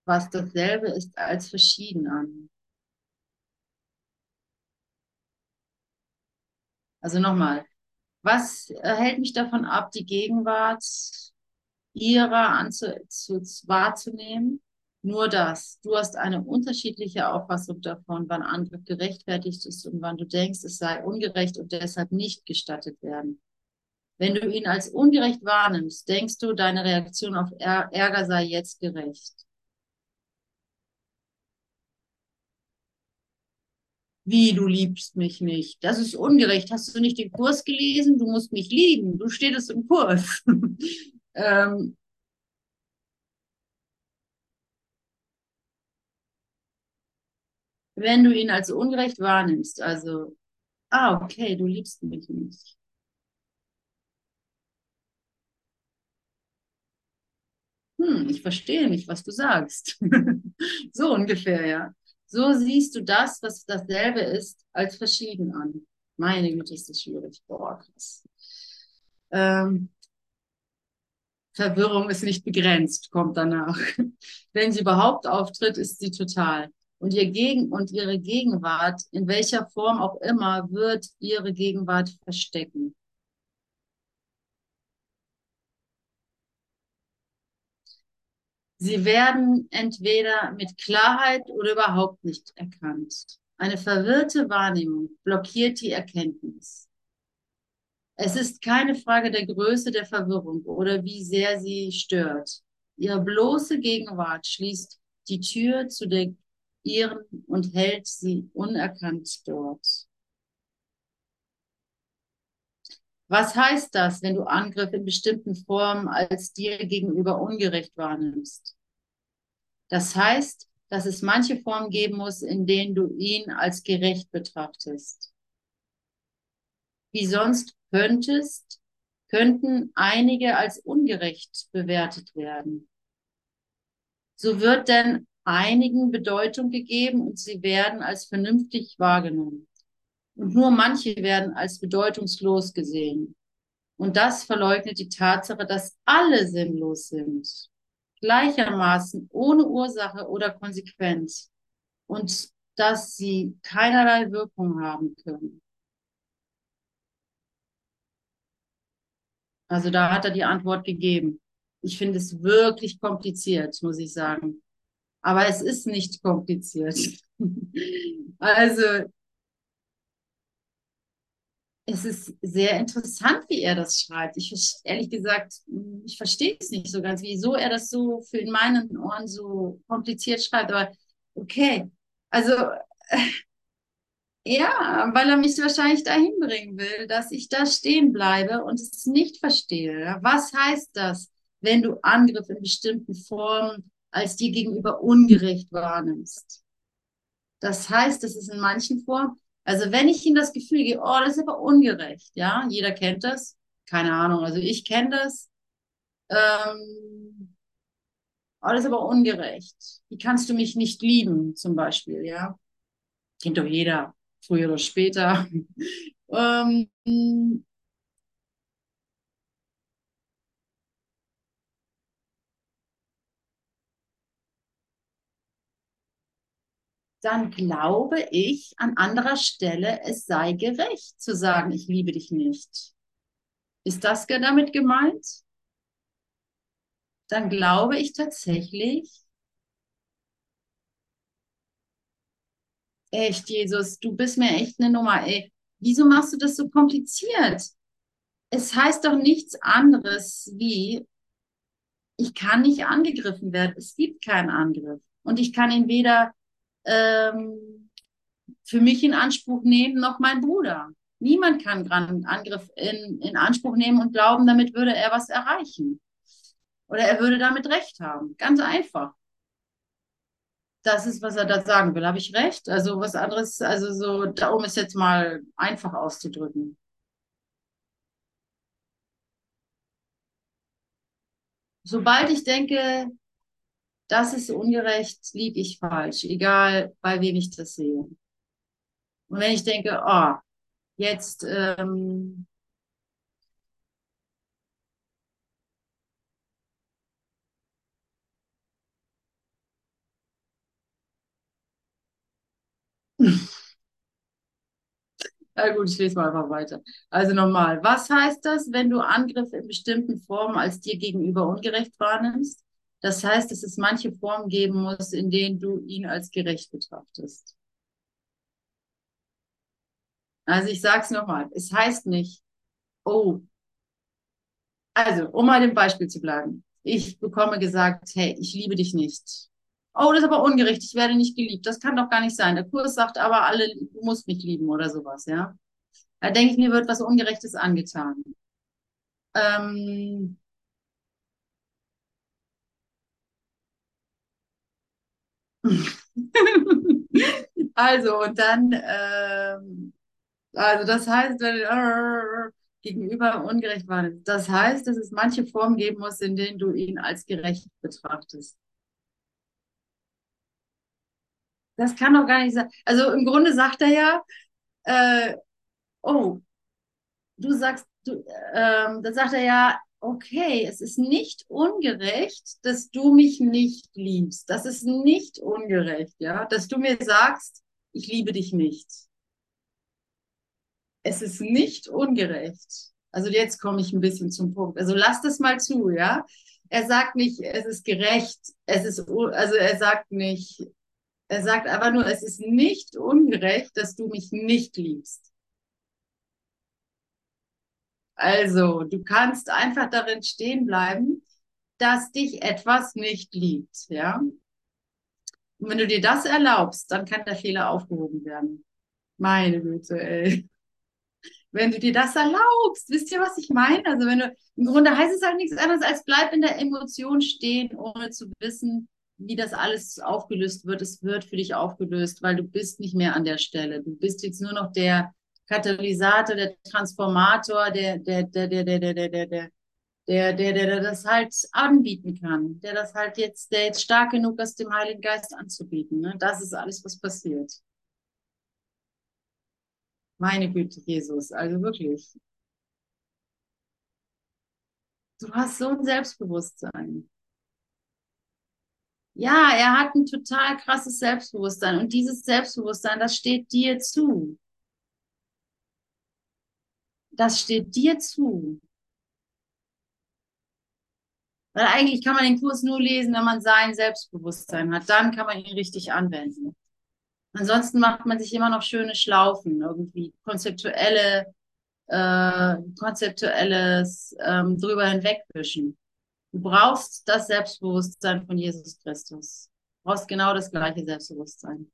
was dasselbe ist, als verschieden an. Also nochmal, was hält mich davon ab, die Gegenwart ihrer anzu, zu, wahrzunehmen? Nur das. Du hast eine unterschiedliche Auffassung davon, wann Angriff gerechtfertigt ist und wann du denkst, es sei ungerecht und deshalb nicht gestattet werden. Wenn du ihn als ungerecht wahrnimmst, denkst du, deine Reaktion auf Ärger sei jetzt gerecht. Wie, du liebst mich nicht? Das ist ungerecht. Hast du nicht den Kurs gelesen? Du musst mich lieben. Du stehst im Kurs. ähm, wenn du ihn als ungerecht wahrnimmst. Also, ah, okay, du liebst mich nicht. Hm, ich verstehe nicht, was du sagst. so ungefähr, ja. So siehst du das, was dasselbe ist, als verschieden an. Meine Güte, ist das schwierig. Boah, krass. Ähm, Verwirrung ist nicht begrenzt, kommt danach. Wenn sie überhaupt auftritt, ist sie total. Und ihr Gegen und ihre Gegenwart, in welcher Form auch immer, wird ihre Gegenwart verstecken. Sie werden entweder mit Klarheit oder überhaupt nicht erkannt. Eine verwirrte Wahrnehmung blockiert die Erkenntnis. Es ist keine Frage der Größe der Verwirrung oder wie sehr sie stört. Ihre bloße Gegenwart schließt die Tür zu der ihren und hält sie unerkannt dort. Was heißt das, wenn du Angriff in bestimmten Formen als dir gegenüber ungerecht wahrnimmst? Das heißt, dass es manche Formen geben muss, in denen du ihn als gerecht betrachtest. Wie sonst könntest, könnten einige als ungerecht bewertet werden. So wird denn einigen Bedeutung gegeben und sie werden als vernünftig wahrgenommen und nur manche werden als bedeutungslos gesehen. Und das verleugnet die Tatsache, dass alle sinnlos sind, gleichermaßen ohne Ursache oder Konsequenz und dass sie keinerlei Wirkung haben können. Also da hat er die Antwort gegeben. Ich finde es wirklich kompliziert, muss ich sagen. Aber es ist nicht kompliziert. also es ist sehr interessant, wie er das schreibt. Ich ehrlich gesagt, ich verstehe es nicht so ganz, wieso er das so für in meinen Ohren so kompliziert schreibt. Aber okay, also ja, weil er mich wahrscheinlich dahin bringen will, dass ich da stehen bleibe und es nicht verstehe. Was heißt das, wenn du Angriff in bestimmten Formen als dir gegenüber ungerecht wahrnimmst? Das heißt, dass es in manchen Formen also wenn ich ihm das Gefühl gebe, oh, das ist aber ungerecht, ja, jeder kennt das, keine Ahnung, also ich kenne das, ähm, oh, das ist aber ungerecht. Wie kannst du mich nicht lieben, zum Beispiel, ja? Kennt doch jeder, früher oder später. ähm, dann glaube ich an anderer Stelle, es sei gerecht zu sagen, ich liebe dich nicht. Ist das damit gemeint? Dann glaube ich tatsächlich, echt, Jesus, du bist mir echt eine Nummer, ey. Wieso machst du das so kompliziert? Es heißt doch nichts anderes wie, ich kann nicht angegriffen werden. Es gibt keinen Angriff. Und ich kann ihn weder ähm, für mich in Anspruch nehmen, noch mein Bruder. Niemand kann einen Angriff in, in Anspruch nehmen und glauben, damit würde er was erreichen. Oder er würde damit recht haben. Ganz einfach. Das ist, was er da sagen will. Habe ich recht? Also was anderes, also so, um es jetzt mal einfach auszudrücken. Sobald ich denke, das ist ungerecht, liege ich falsch, egal bei wem ich das sehe. Und wenn ich denke, oh, jetzt ähm, Na gut, ich lese mal einfach weiter. Also nochmal, was heißt das, wenn du Angriff in bestimmten Formen als dir gegenüber ungerecht wahrnimmst? Das heißt, dass es manche Formen geben muss, in denen du ihn als gerecht betrachtest. Also ich sage es nochmal, es heißt nicht, oh, also um mal dem Beispiel zu bleiben. Ich bekomme gesagt, hey, ich liebe dich nicht. Oh, das ist aber ungerecht, ich werde nicht geliebt. Das kann doch gar nicht sein. Der Kurs sagt aber alle, du musst mich lieben oder sowas, ja. Da denke ich, mir wird was Ungerechtes angetan. Ähm, also, und dann, ähm, also das heißt, wenn, gegenüber ungerecht wahrnimmst. Das heißt, dass es manche Formen geben muss, in denen du ihn als gerecht betrachtest. Das kann doch gar nicht sein. Also im Grunde sagt er ja, äh, oh, du sagst, du, ähm, dann sagt er ja, okay, es ist nicht ungerecht, dass du mich nicht liebst. Das ist nicht ungerecht, ja, dass du mir sagst, ich liebe dich nicht. Es ist nicht ungerecht. Also jetzt komme ich ein bisschen zum Punkt. Also lass das mal zu, ja. Er sagt nicht, es ist gerecht. Es ist, also er sagt nicht, er sagt aber nur, es ist nicht ungerecht, dass du mich nicht liebst. Also, du kannst einfach darin stehen bleiben, dass dich etwas nicht liebt, ja. Und wenn du dir das erlaubst, dann kann der Fehler aufgehoben werden. Meine Güte, ey. Wenn du dir das erlaubst, wisst ihr, was ich meine? Also wenn du, im Grunde heißt es halt nichts anderes als bleib in der Emotion stehen, ohne zu wissen, wie das alles aufgelöst wird. Es wird für dich aufgelöst, weil du bist nicht mehr an der Stelle. Du bist jetzt nur noch der Katalysator, der Transformator, der, der, der, der, der, der, der, der, der, der, der, der, das halt anbieten kann, der das halt jetzt, der jetzt stark genug ist, dem Heiligen Geist anzubieten. Ne? Das ist alles, was passiert. Meine Güte, Jesus, also wirklich. Du hast so ein Selbstbewusstsein. Ja, er hat ein total krasses Selbstbewusstsein und dieses Selbstbewusstsein, das steht dir zu. Das steht dir zu. Weil eigentlich kann man den Kurs nur lesen, wenn man sein Selbstbewusstsein hat. Dann kann man ihn richtig anwenden. Ansonsten macht man sich immer noch schöne Schlaufen, irgendwie konzeptuelle, äh, konzeptuelles ähm, drüber hinwegwischen. Du brauchst das Selbstbewusstsein von Jesus Christus. Du brauchst genau das gleiche Selbstbewusstsein.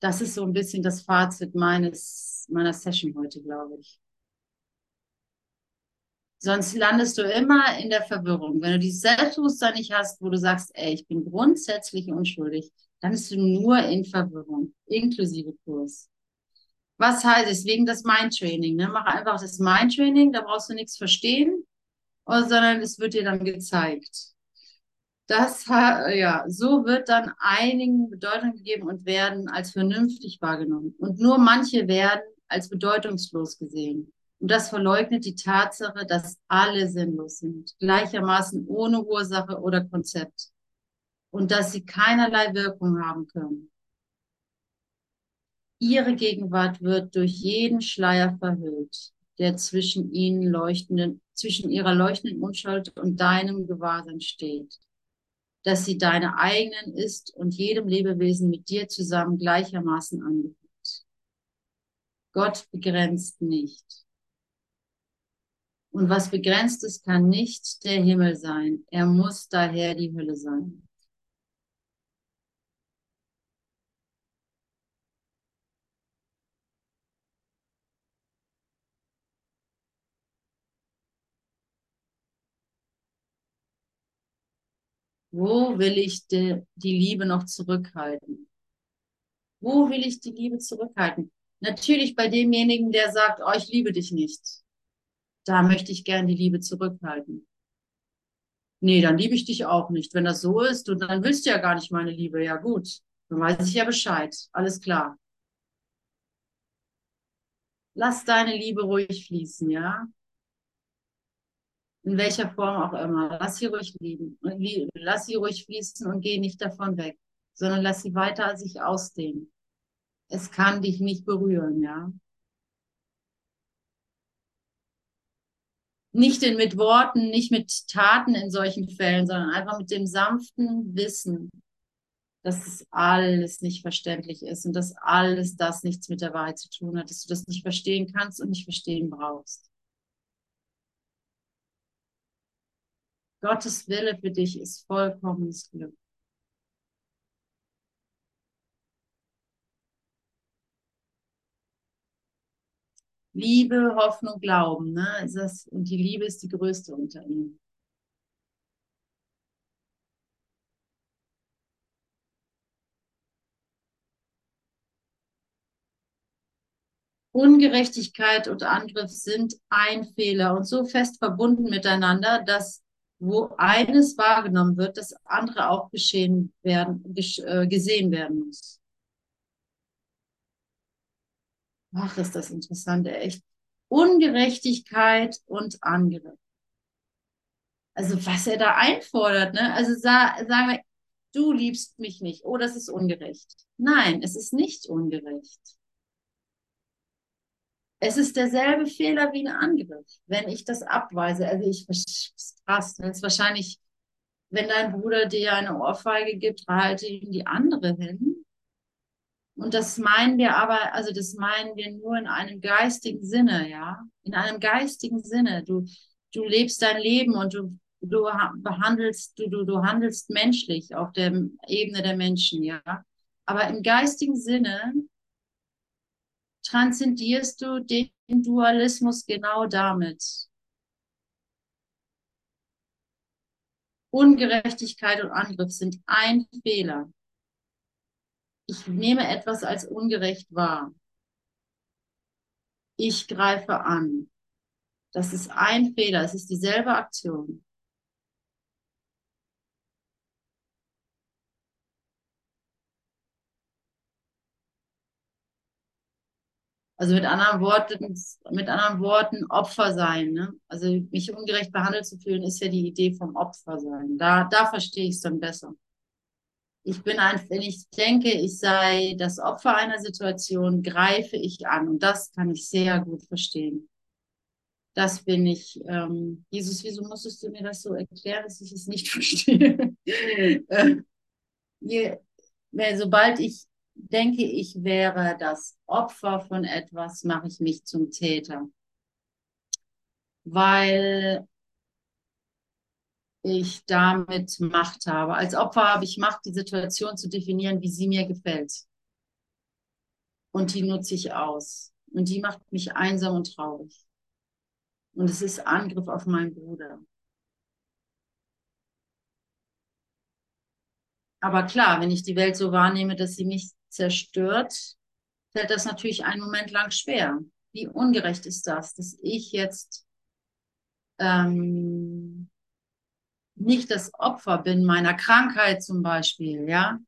Das ist so ein bisschen das Fazit meines, meiner Session heute, glaube ich. Sonst landest du immer in der Verwirrung. Wenn du dieses Selbstbewusstsein nicht hast, wo du sagst, ey, ich bin grundsätzlich unschuldig, dann bist du nur in Verwirrung, inklusive Kurs. Was heißt es? Wegen das Mindtraining. Ne? Mach einfach das Mindtraining, da brauchst du nichts verstehen, sondern es wird dir dann gezeigt. Das, ja, so wird dann einigen Bedeutung gegeben und werden als vernünftig wahrgenommen. Und nur manche werden als bedeutungslos gesehen. Und das verleugnet die Tatsache, dass alle sinnlos sind, gleichermaßen ohne Ursache oder Konzept und dass sie keinerlei Wirkung haben können. Ihre Gegenwart wird durch jeden Schleier verhüllt, der zwischen ihnen leuchtenden, zwischen ihrer leuchtenden Unschuld und deinem Gewahrsein steht, dass sie deine eigenen ist und jedem Lebewesen mit dir zusammen gleichermaßen angehört. Gott begrenzt nicht. Und was begrenzt ist, kann nicht der Himmel sein. Er muss daher die Hölle sein. Wo will ich die, die Liebe noch zurückhalten? Wo will ich die Liebe zurückhalten? Natürlich bei demjenigen, der sagt, oh, ich liebe dich nicht. Da möchte ich gern die Liebe zurückhalten. Nee, dann liebe ich dich auch nicht. Wenn das so ist, du, dann willst du ja gar nicht meine Liebe. Ja gut, dann weiß ich ja Bescheid. Alles klar. Lass deine Liebe ruhig fließen, ja? In welcher Form auch immer. Lass sie ruhig lieben. Lass sie ruhig fließen und geh nicht davon weg, sondern lass sie weiter sich ausdehnen. Es kann dich nicht berühren, ja. Nicht in, mit Worten, nicht mit Taten in solchen Fällen, sondern einfach mit dem sanften Wissen, dass es alles nicht verständlich ist und dass alles das nichts mit der Wahrheit zu tun hat, dass du das nicht verstehen kannst und nicht verstehen brauchst. Gottes Wille für dich ist vollkommenes Glück. Liebe, Hoffnung, Glauben, ne? Ist das, und die Liebe ist die größte unter ihnen. Ungerechtigkeit und Angriff sind ein Fehler und so fest verbunden miteinander, dass wo eines wahrgenommen wird, das andere auch geschehen werden, äh, gesehen werden muss. Ach, ist das interessant, echt. Ungerechtigkeit und Angriff. Also was er da einfordert, ne? Also sa sagen wir, du liebst mich nicht. Oh, das ist ungerecht. Nein, es ist nicht ungerecht. Es ist derselbe Fehler wie ein Angriff, wenn ich das abweise. Also ich, krass, das ist wahrscheinlich, wenn dein Bruder dir eine Ohrfeige gibt, halte ihm die andere hin. Und das meinen wir aber, also das meinen wir nur in einem geistigen Sinne, ja, in einem geistigen Sinne. Du, du lebst dein Leben und du, du behandelst, du, du, du handelst menschlich auf der Ebene der Menschen, ja. Aber im geistigen Sinne transzendierst du den Dualismus genau damit. Ungerechtigkeit und Angriff sind ein Fehler. Ich nehme etwas als ungerecht wahr. Ich greife an. Das ist ein Fehler. Es ist dieselbe Aktion. Also mit anderen Worten, mit anderen Worten Opfer sein. Ne? Also mich ungerecht behandelt zu fühlen, ist ja die Idee vom Opfer sein. Da, da verstehe ich es dann besser. Ich bin ein, wenn ich denke, ich sei das Opfer einer Situation, greife ich an. Und das kann ich sehr gut verstehen. Das bin ich. Ähm, Jesus, wieso musstest du mir das so erklären, dass ich es nicht verstehe? äh, je, sobald ich denke, ich wäre das Opfer von etwas, mache ich mich zum Täter. Weil ich damit Macht habe. Als Opfer habe ich Macht, die Situation zu definieren, wie sie mir gefällt. Und die nutze ich aus. Und die macht mich einsam und traurig. Und es ist Angriff auf meinen Bruder. Aber klar, wenn ich die Welt so wahrnehme, dass sie mich zerstört, fällt das natürlich einen Moment lang schwer. Wie ungerecht ist das, dass ich jetzt ähm, nicht das Opfer bin meiner Krankheit zum Beispiel, ja.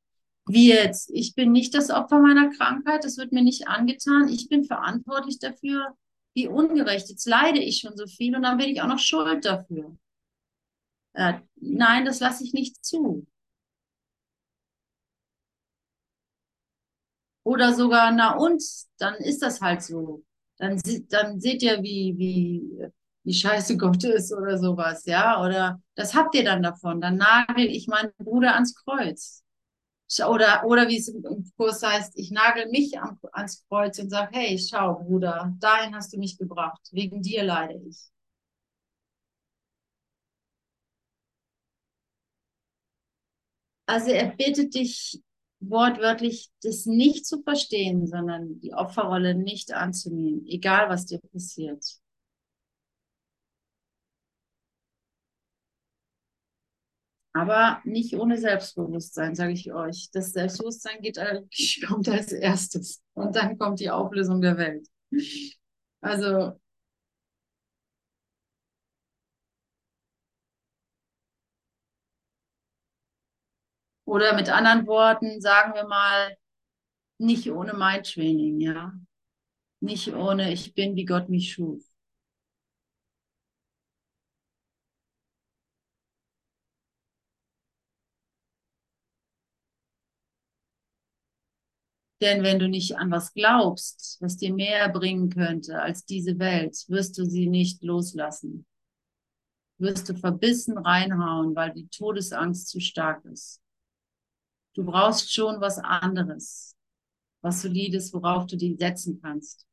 Wie jetzt, ich bin nicht das Opfer meiner Krankheit, das wird mir nicht angetan, ich bin verantwortlich dafür, wie ungerecht, jetzt leide ich schon so viel und dann bin ich auch noch schuld dafür. Äh, nein, das lasse ich nicht zu. Oder sogar, na und, dann ist das halt so. Dann, dann seht ihr, wie, wie, wie scheiße Gott ist oder sowas, ja. Oder das habt ihr dann davon. Dann nagel ich meinen Bruder ans Kreuz. Oder, oder wie es im Kurs heißt, ich nagel mich am, ans Kreuz und sage, hey, schau, Bruder, dahin hast du mich gebracht. Wegen dir leide ich. Also er bittet dich wortwörtlich das nicht zu verstehen, sondern die Opferrolle nicht anzunehmen, egal was dir passiert. Aber nicht ohne Selbstbewusstsein, sage ich euch. Das Selbstbewusstsein geht, kommt als erstes und dann kommt die Auflösung der Welt. Also Oder mit anderen Worten, sagen wir mal, nicht ohne Mindtraining, ja. Nicht ohne ich bin, wie Gott mich schuf. Denn wenn du nicht an was glaubst, was dir mehr bringen könnte als diese Welt, wirst du sie nicht loslassen. Wirst du verbissen reinhauen, weil die Todesangst zu stark ist. Du brauchst schon was anderes, was solides, worauf du die setzen kannst.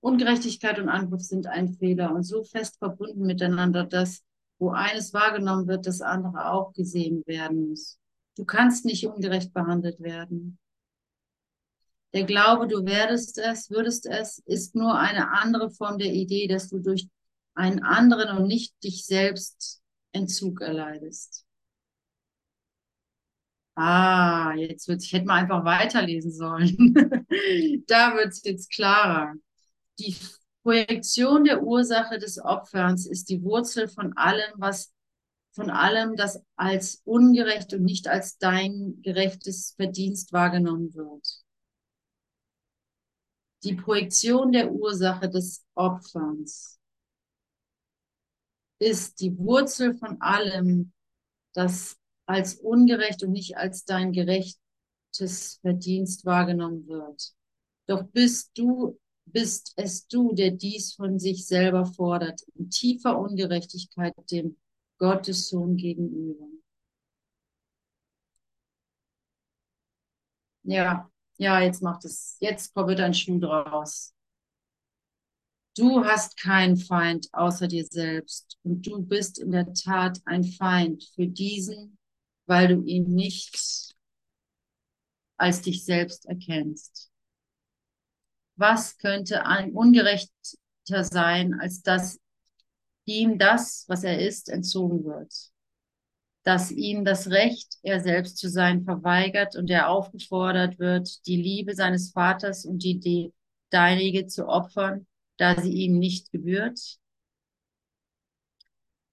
Ungerechtigkeit und Angriff sind ein Fehler und so fest verbunden miteinander, dass wo eines wahrgenommen wird, das andere auch gesehen werden muss. Du kannst nicht ungerecht behandelt werden. Der Glaube, du werdest es, würdest es, ist nur eine andere Form der Idee, dass du durch einen anderen und nicht dich selbst Entzug erleidest. Ah, jetzt wird ich hätte mal einfach weiterlesen sollen. Da wird es jetzt klarer. Die Projektion der Ursache des Opferns ist die Wurzel von allem, was von allem, das als ungerecht und nicht als dein gerechtes Verdienst wahrgenommen wird. Die Projektion der Ursache des Opferns ist die Wurzel von allem, das als ungerecht und nicht als dein gerechtes Verdienst wahrgenommen wird. Doch bist du, bist es du, der dies von sich selber fordert, in tiefer Ungerechtigkeit dem Gottessohn gegenüber. Ja, ja, jetzt macht es, jetzt wird ein Schuh draus. Du hast keinen Feind außer dir selbst und du bist in der Tat ein Feind für diesen, weil du ihn nicht als dich selbst erkennst. Was könnte ein ungerechter sein, als dass ihm das, was er ist, entzogen wird? Dass ihm das Recht, er selbst zu sein, verweigert und er aufgefordert wird, die Liebe seines Vaters und die, die deinige zu opfern, da sie ihm nicht gebührt?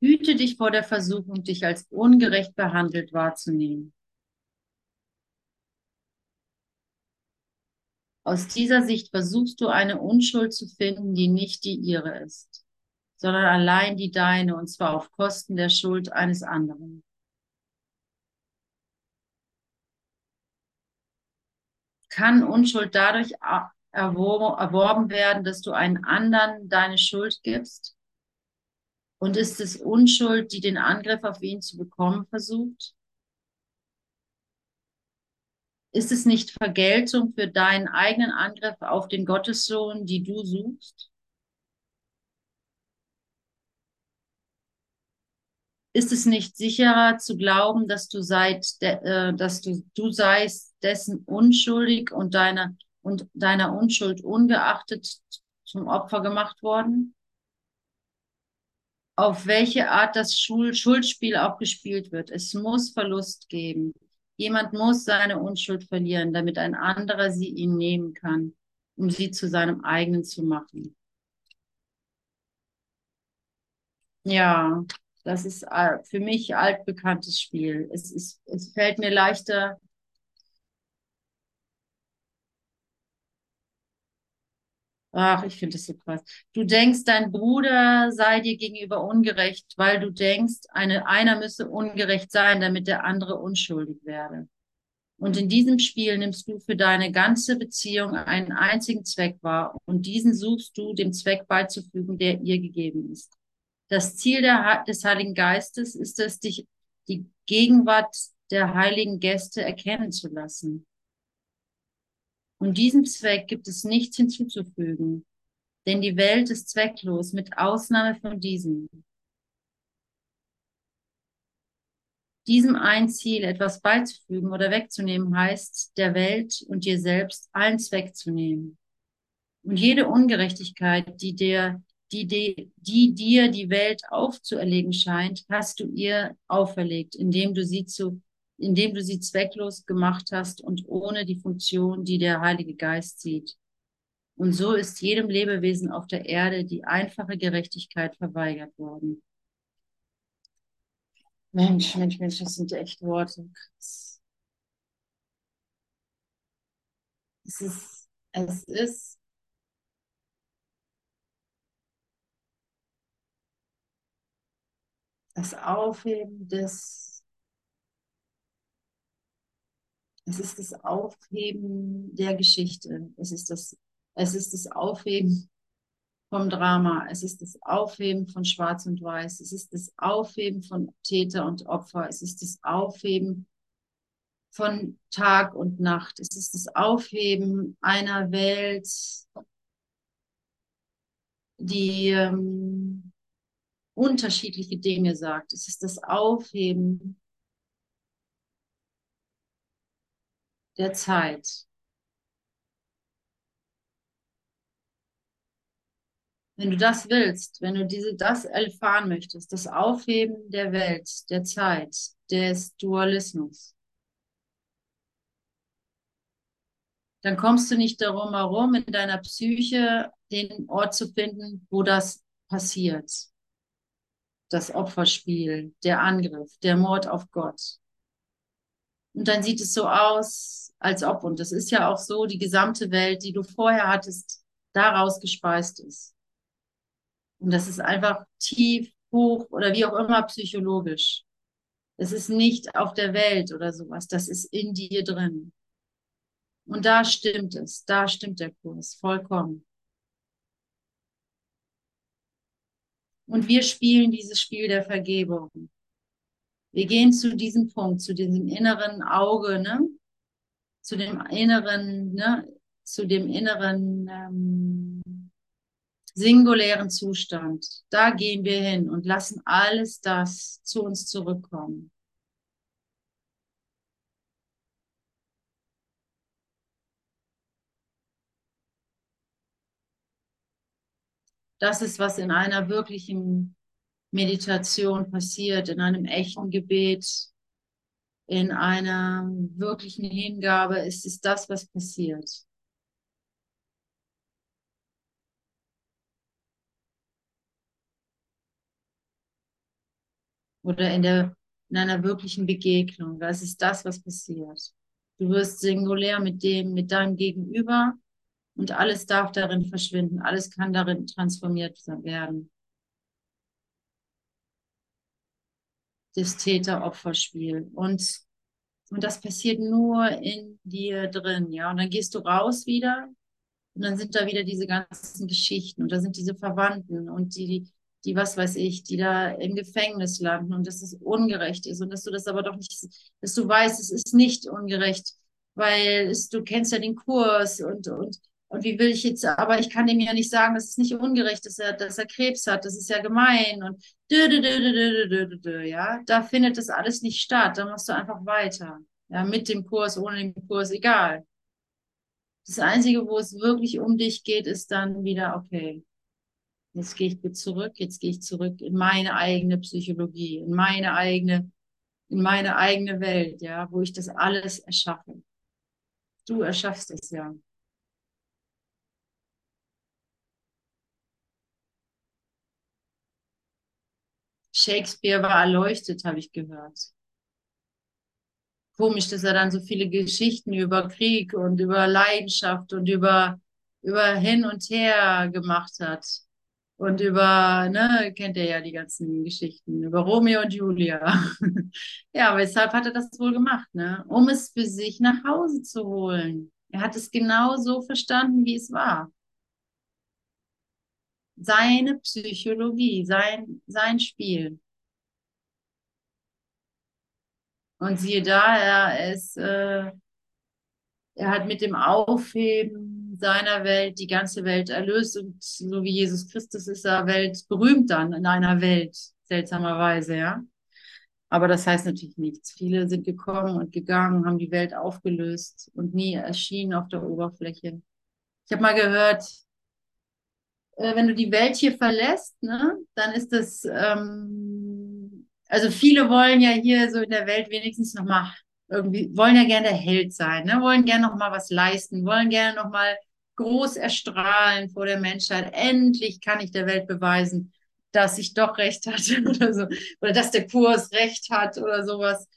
Hüte dich vor der Versuchung, dich als ungerecht behandelt wahrzunehmen. Aus dieser Sicht versuchst du eine Unschuld zu finden, die nicht die ihre ist, sondern allein die deine, und zwar auf Kosten der Schuld eines anderen. Kann Unschuld dadurch erworben werden, dass du einen anderen deine Schuld gibst? Und ist es Unschuld, die den Angriff auf ihn zu bekommen versucht? Ist es nicht Vergeltung für deinen eigenen Angriff auf den Gottessohn, die du suchst? Ist es nicht sicherer zu glauben, dass du seit, de, äh, dass du, du seist dessen unschuldig und deiner und deiner Unschuld ungeachtet zum Opfer gemacht worden? Auf welche Art das Schul Schuldspiel auch gespielt wird. Es muss Verlust geben. Jemand muss seine Unschuld verlieren, damit ein anderer sie ihm nehmen kann, um sie zu seinem eigenen zu machen. Ja, das ist äh, für mich altbekanntes Spiel. Es, ist, es fällt mir leichter, Ach, ich finde das so krass. Du denkst, dein Bruder sei dir gegenüber ungerecht, weil du denkst, eine, einer müsse ungerecht sein, damit der andere unschuldig werde. Und in diesem Spiel nimmst du für deine ganze Beziehung einen einzigen Zweck wahr und diesen suchst du dem Zweck beizufügen, der ihr gegeben ist. Das Ziel der, des Heiligen Geistes ist es, dich die Gegenwart der heiligen Gäste erkennen zu lassen. Und diesem Zweck gibt es nichts hinzuzufügen, denn die Welt ist zwecklos, mit Ausnahme von diesem. Diesem ein Ziel etwas beizufügen oder wegzunehmen, heißt, der Welt und dir selbst allen Zweck zu nehmen. Und jede Ungerechtigkeit, die dir, die, die, die dir die Welt aufzuerlegen scheint, hast du ihr auferlegt, indem du sie zu indem du sie zwecklos gemacht hast und ohne die Funktion, die der Heilige Geist sieht. Und so ist jedem Lebewesen auf der Erde die einfache Gerechtigkeit verweigert worden. Mensch, Mensch, Mensch, das sind echt Worte. Es ist, es ist das Aufheben des Es ist das Aufheben der Geschichte. Es ist das, es ist das Aufheben vom Drama. Es ist das Aufheben von Schwarz und Weiß. Es ist das Aufheben von Täter und Opfer. Es ist das Aufheben von Tag und Nacht. Es ist das Aufheben einer Welt, die ähm, unterschiedliche Dinge sagt. Es ist das Aufheben der Zeit. Wenn du das willst, wenn du diese, das erfahren möchtest, das Aufheben der Welt, der Zeit, des Dualismus, dann kommst du nicht darum herum, in deiner Psyche den Ort zu finden, wo das passiert. Das Opferspiel, der Angriff, der Mord auf Gott. Und dann sieht es so aus, als ob, und das ist ja auch so, die gesamte Welt, die du vorher hattest, daraus gespeist ist. Und das ist einfach tief, hoch oder wie auch immer psychologisch. Es ist nicht auf der Welt oder sowas, das ist in dir drin. Und da stimmt es, da stimmt der Kurs vollkommen. Und wir spielen dieses Spiel der Vergebung. Wir gehen zu diesem Punkt, zu diesem inneren Auge, ne? zu dem inneren, ne? zu dem inneren ähm, singulären Zustand. Da gehen wir hin und lassen alles das zu uns zurückkommen. Das ist, was in einer wirklichen Meditation passiert, in einem echten Gebet, in einer wirklichen Hingabe, ist es das, was passiert. Oder in, der, in einer wirklichen Begegnung. Das ist das, was passiert. Du wirst singulär mit dem, mit deinem Gegenüber und alles darf darin verschwinden. Alles kann darin transformiert werden. Das Täter-Opfer-Spiel. Und, und das passiert nur in dir drin, ja. Und dann gehst du raus wieder und dann sind da wieder diese ganzen Geschichten und da sind diese Verwandten und die, die, was weiß ich, die da im Gefängnis landen und dass es ungerecht ist und dass du das aber doch nicht, dass du weißt, es ist nicht ungerecht, weil es, du kennst ja den Kurs und, und und wie will ich jetzt, aber ich kann dem ja nicht sagen, dass es nicht ungerecht ist, dass er, dass er Krebs hat, das ist ja gemein und dö, dö, dö, ja, da findet das alles nicht statt, da machst du einfach weiter, ja, mit dem Kurs, ohne den Kurs, egal. Das Einzige, wo es wirklich um dich geht, ist dann wieder, okay, jetzt gehe ich zurück, jetzt gehe ich zurück in meine eigene Psychologie, in meine eigene, in meine eigene Welt, ja, wo ich das alles erschaffe. Du erschaffst es ja. Shakespeare war erleuchtet, habe ich gehört. Komisch, dass er dann so viele Geschichten über Krieg und über Leidenschaft und über, über hin und her gemacht hat. Und über, ne, kennt ihr ja die ganzen Geschichten, über Romeo und Julia. ja, weshalb hat er das wohl gemacht, ne? Um es für sich nach Hause zu holen. Er hat es genau so verstanden, wie es war seine Psychologie, sein, sein Spiel. Und siehe da, er ist, äh, er hat mit dem Aufheben seiner Welt die ganze Welt erlöst und so wie Jesus Christus ist er weltberühmt dann in einer Welt, seltsamerweise, ja. Aber das heißt natürlich nichts. Viele sind gekommen und gegangen, haben die Welt aufgelöst und nie erschienen auf der Oberfläche. Ich habe mal gehört, äh, wenn du die Welt hier verlässt, ne, dann ist das, ähm, also viele wollen ja hier so in der Welt wenigstens nochmal irgendwie, wollen ja gerne Held sein, ne, wollen gerne nochmal was leisten, wollen gerne nochmal groß erstrahlen vor der Menschheit. Endlich kann ich der Welt beweisen, dass ich doch recht hatte oder so, oder dass der Kurs recht hat oder sowas.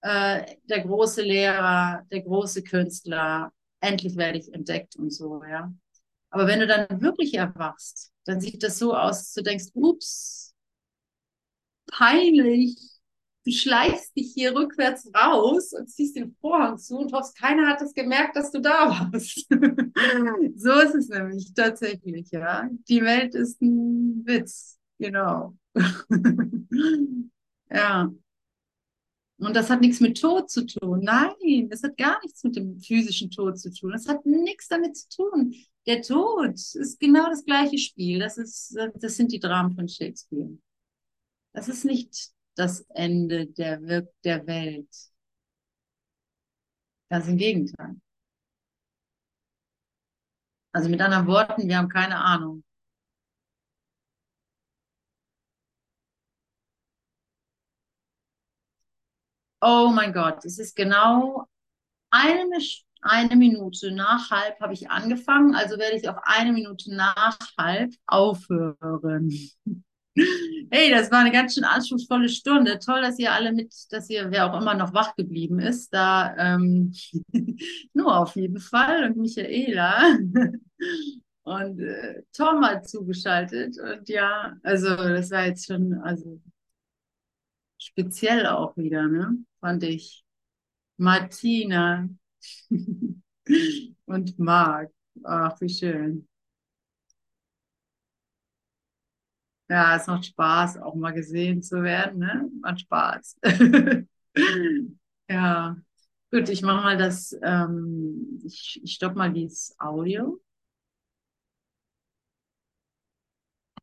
Äh, der große Lehrer, der große Künstler, endlich werde ich entdeckt und so, ja. Aber wenn du dann wirklich erwachst, dann sieht das so aus, dass du denkst, ups, peinlich. Du schleichst dich hier rückwärts raus und ziehst den Vorhang zu und hoffst, keiner hat es gemerkt, dass du da warst. so ist es nämlich tatsächlich, ja. Die Welt ist ein Witz, genau. ja. Und das hat nichts mit Tod zu tun. Nein, das hat gar nichts mit dem physischen Tod zu tun. Das hat nichts damit zu tun. Der Tod ist genau das gleiche Spiel. Das, ist, das sind die Dramen von Shakespeare. Das ist nicht das Ende der, Wir der Welt. Ganz im Gegenteil. Also mit anderen Worten, wir haben keine Ahnung. Oh mein Gott, es ist genau eine eine Minute nach halb habe ich angefangen, also werde ich auch eine Minute nach halb aufhören. Hey, das war eine ganz schön anspruchsvolle Stunde. Toll, dass ihr alle mit, dass ihr, wer auch immer noch wach geblieben ist, da ähm, nur auf jeden Fall und Michaela und äh, Tom hat zugeschaltet und ja, also das war jetzt schon, also speziell auch wieder, ne? Fand ich. Martina und Marc. Ach, wie schön. Ja, es macht Spaß, auch mal gesehen zu werden, ne? Macht Spaß. Ja, gut, ich mache mal das, ähm, ich, ich stoppe mal dieses Audio.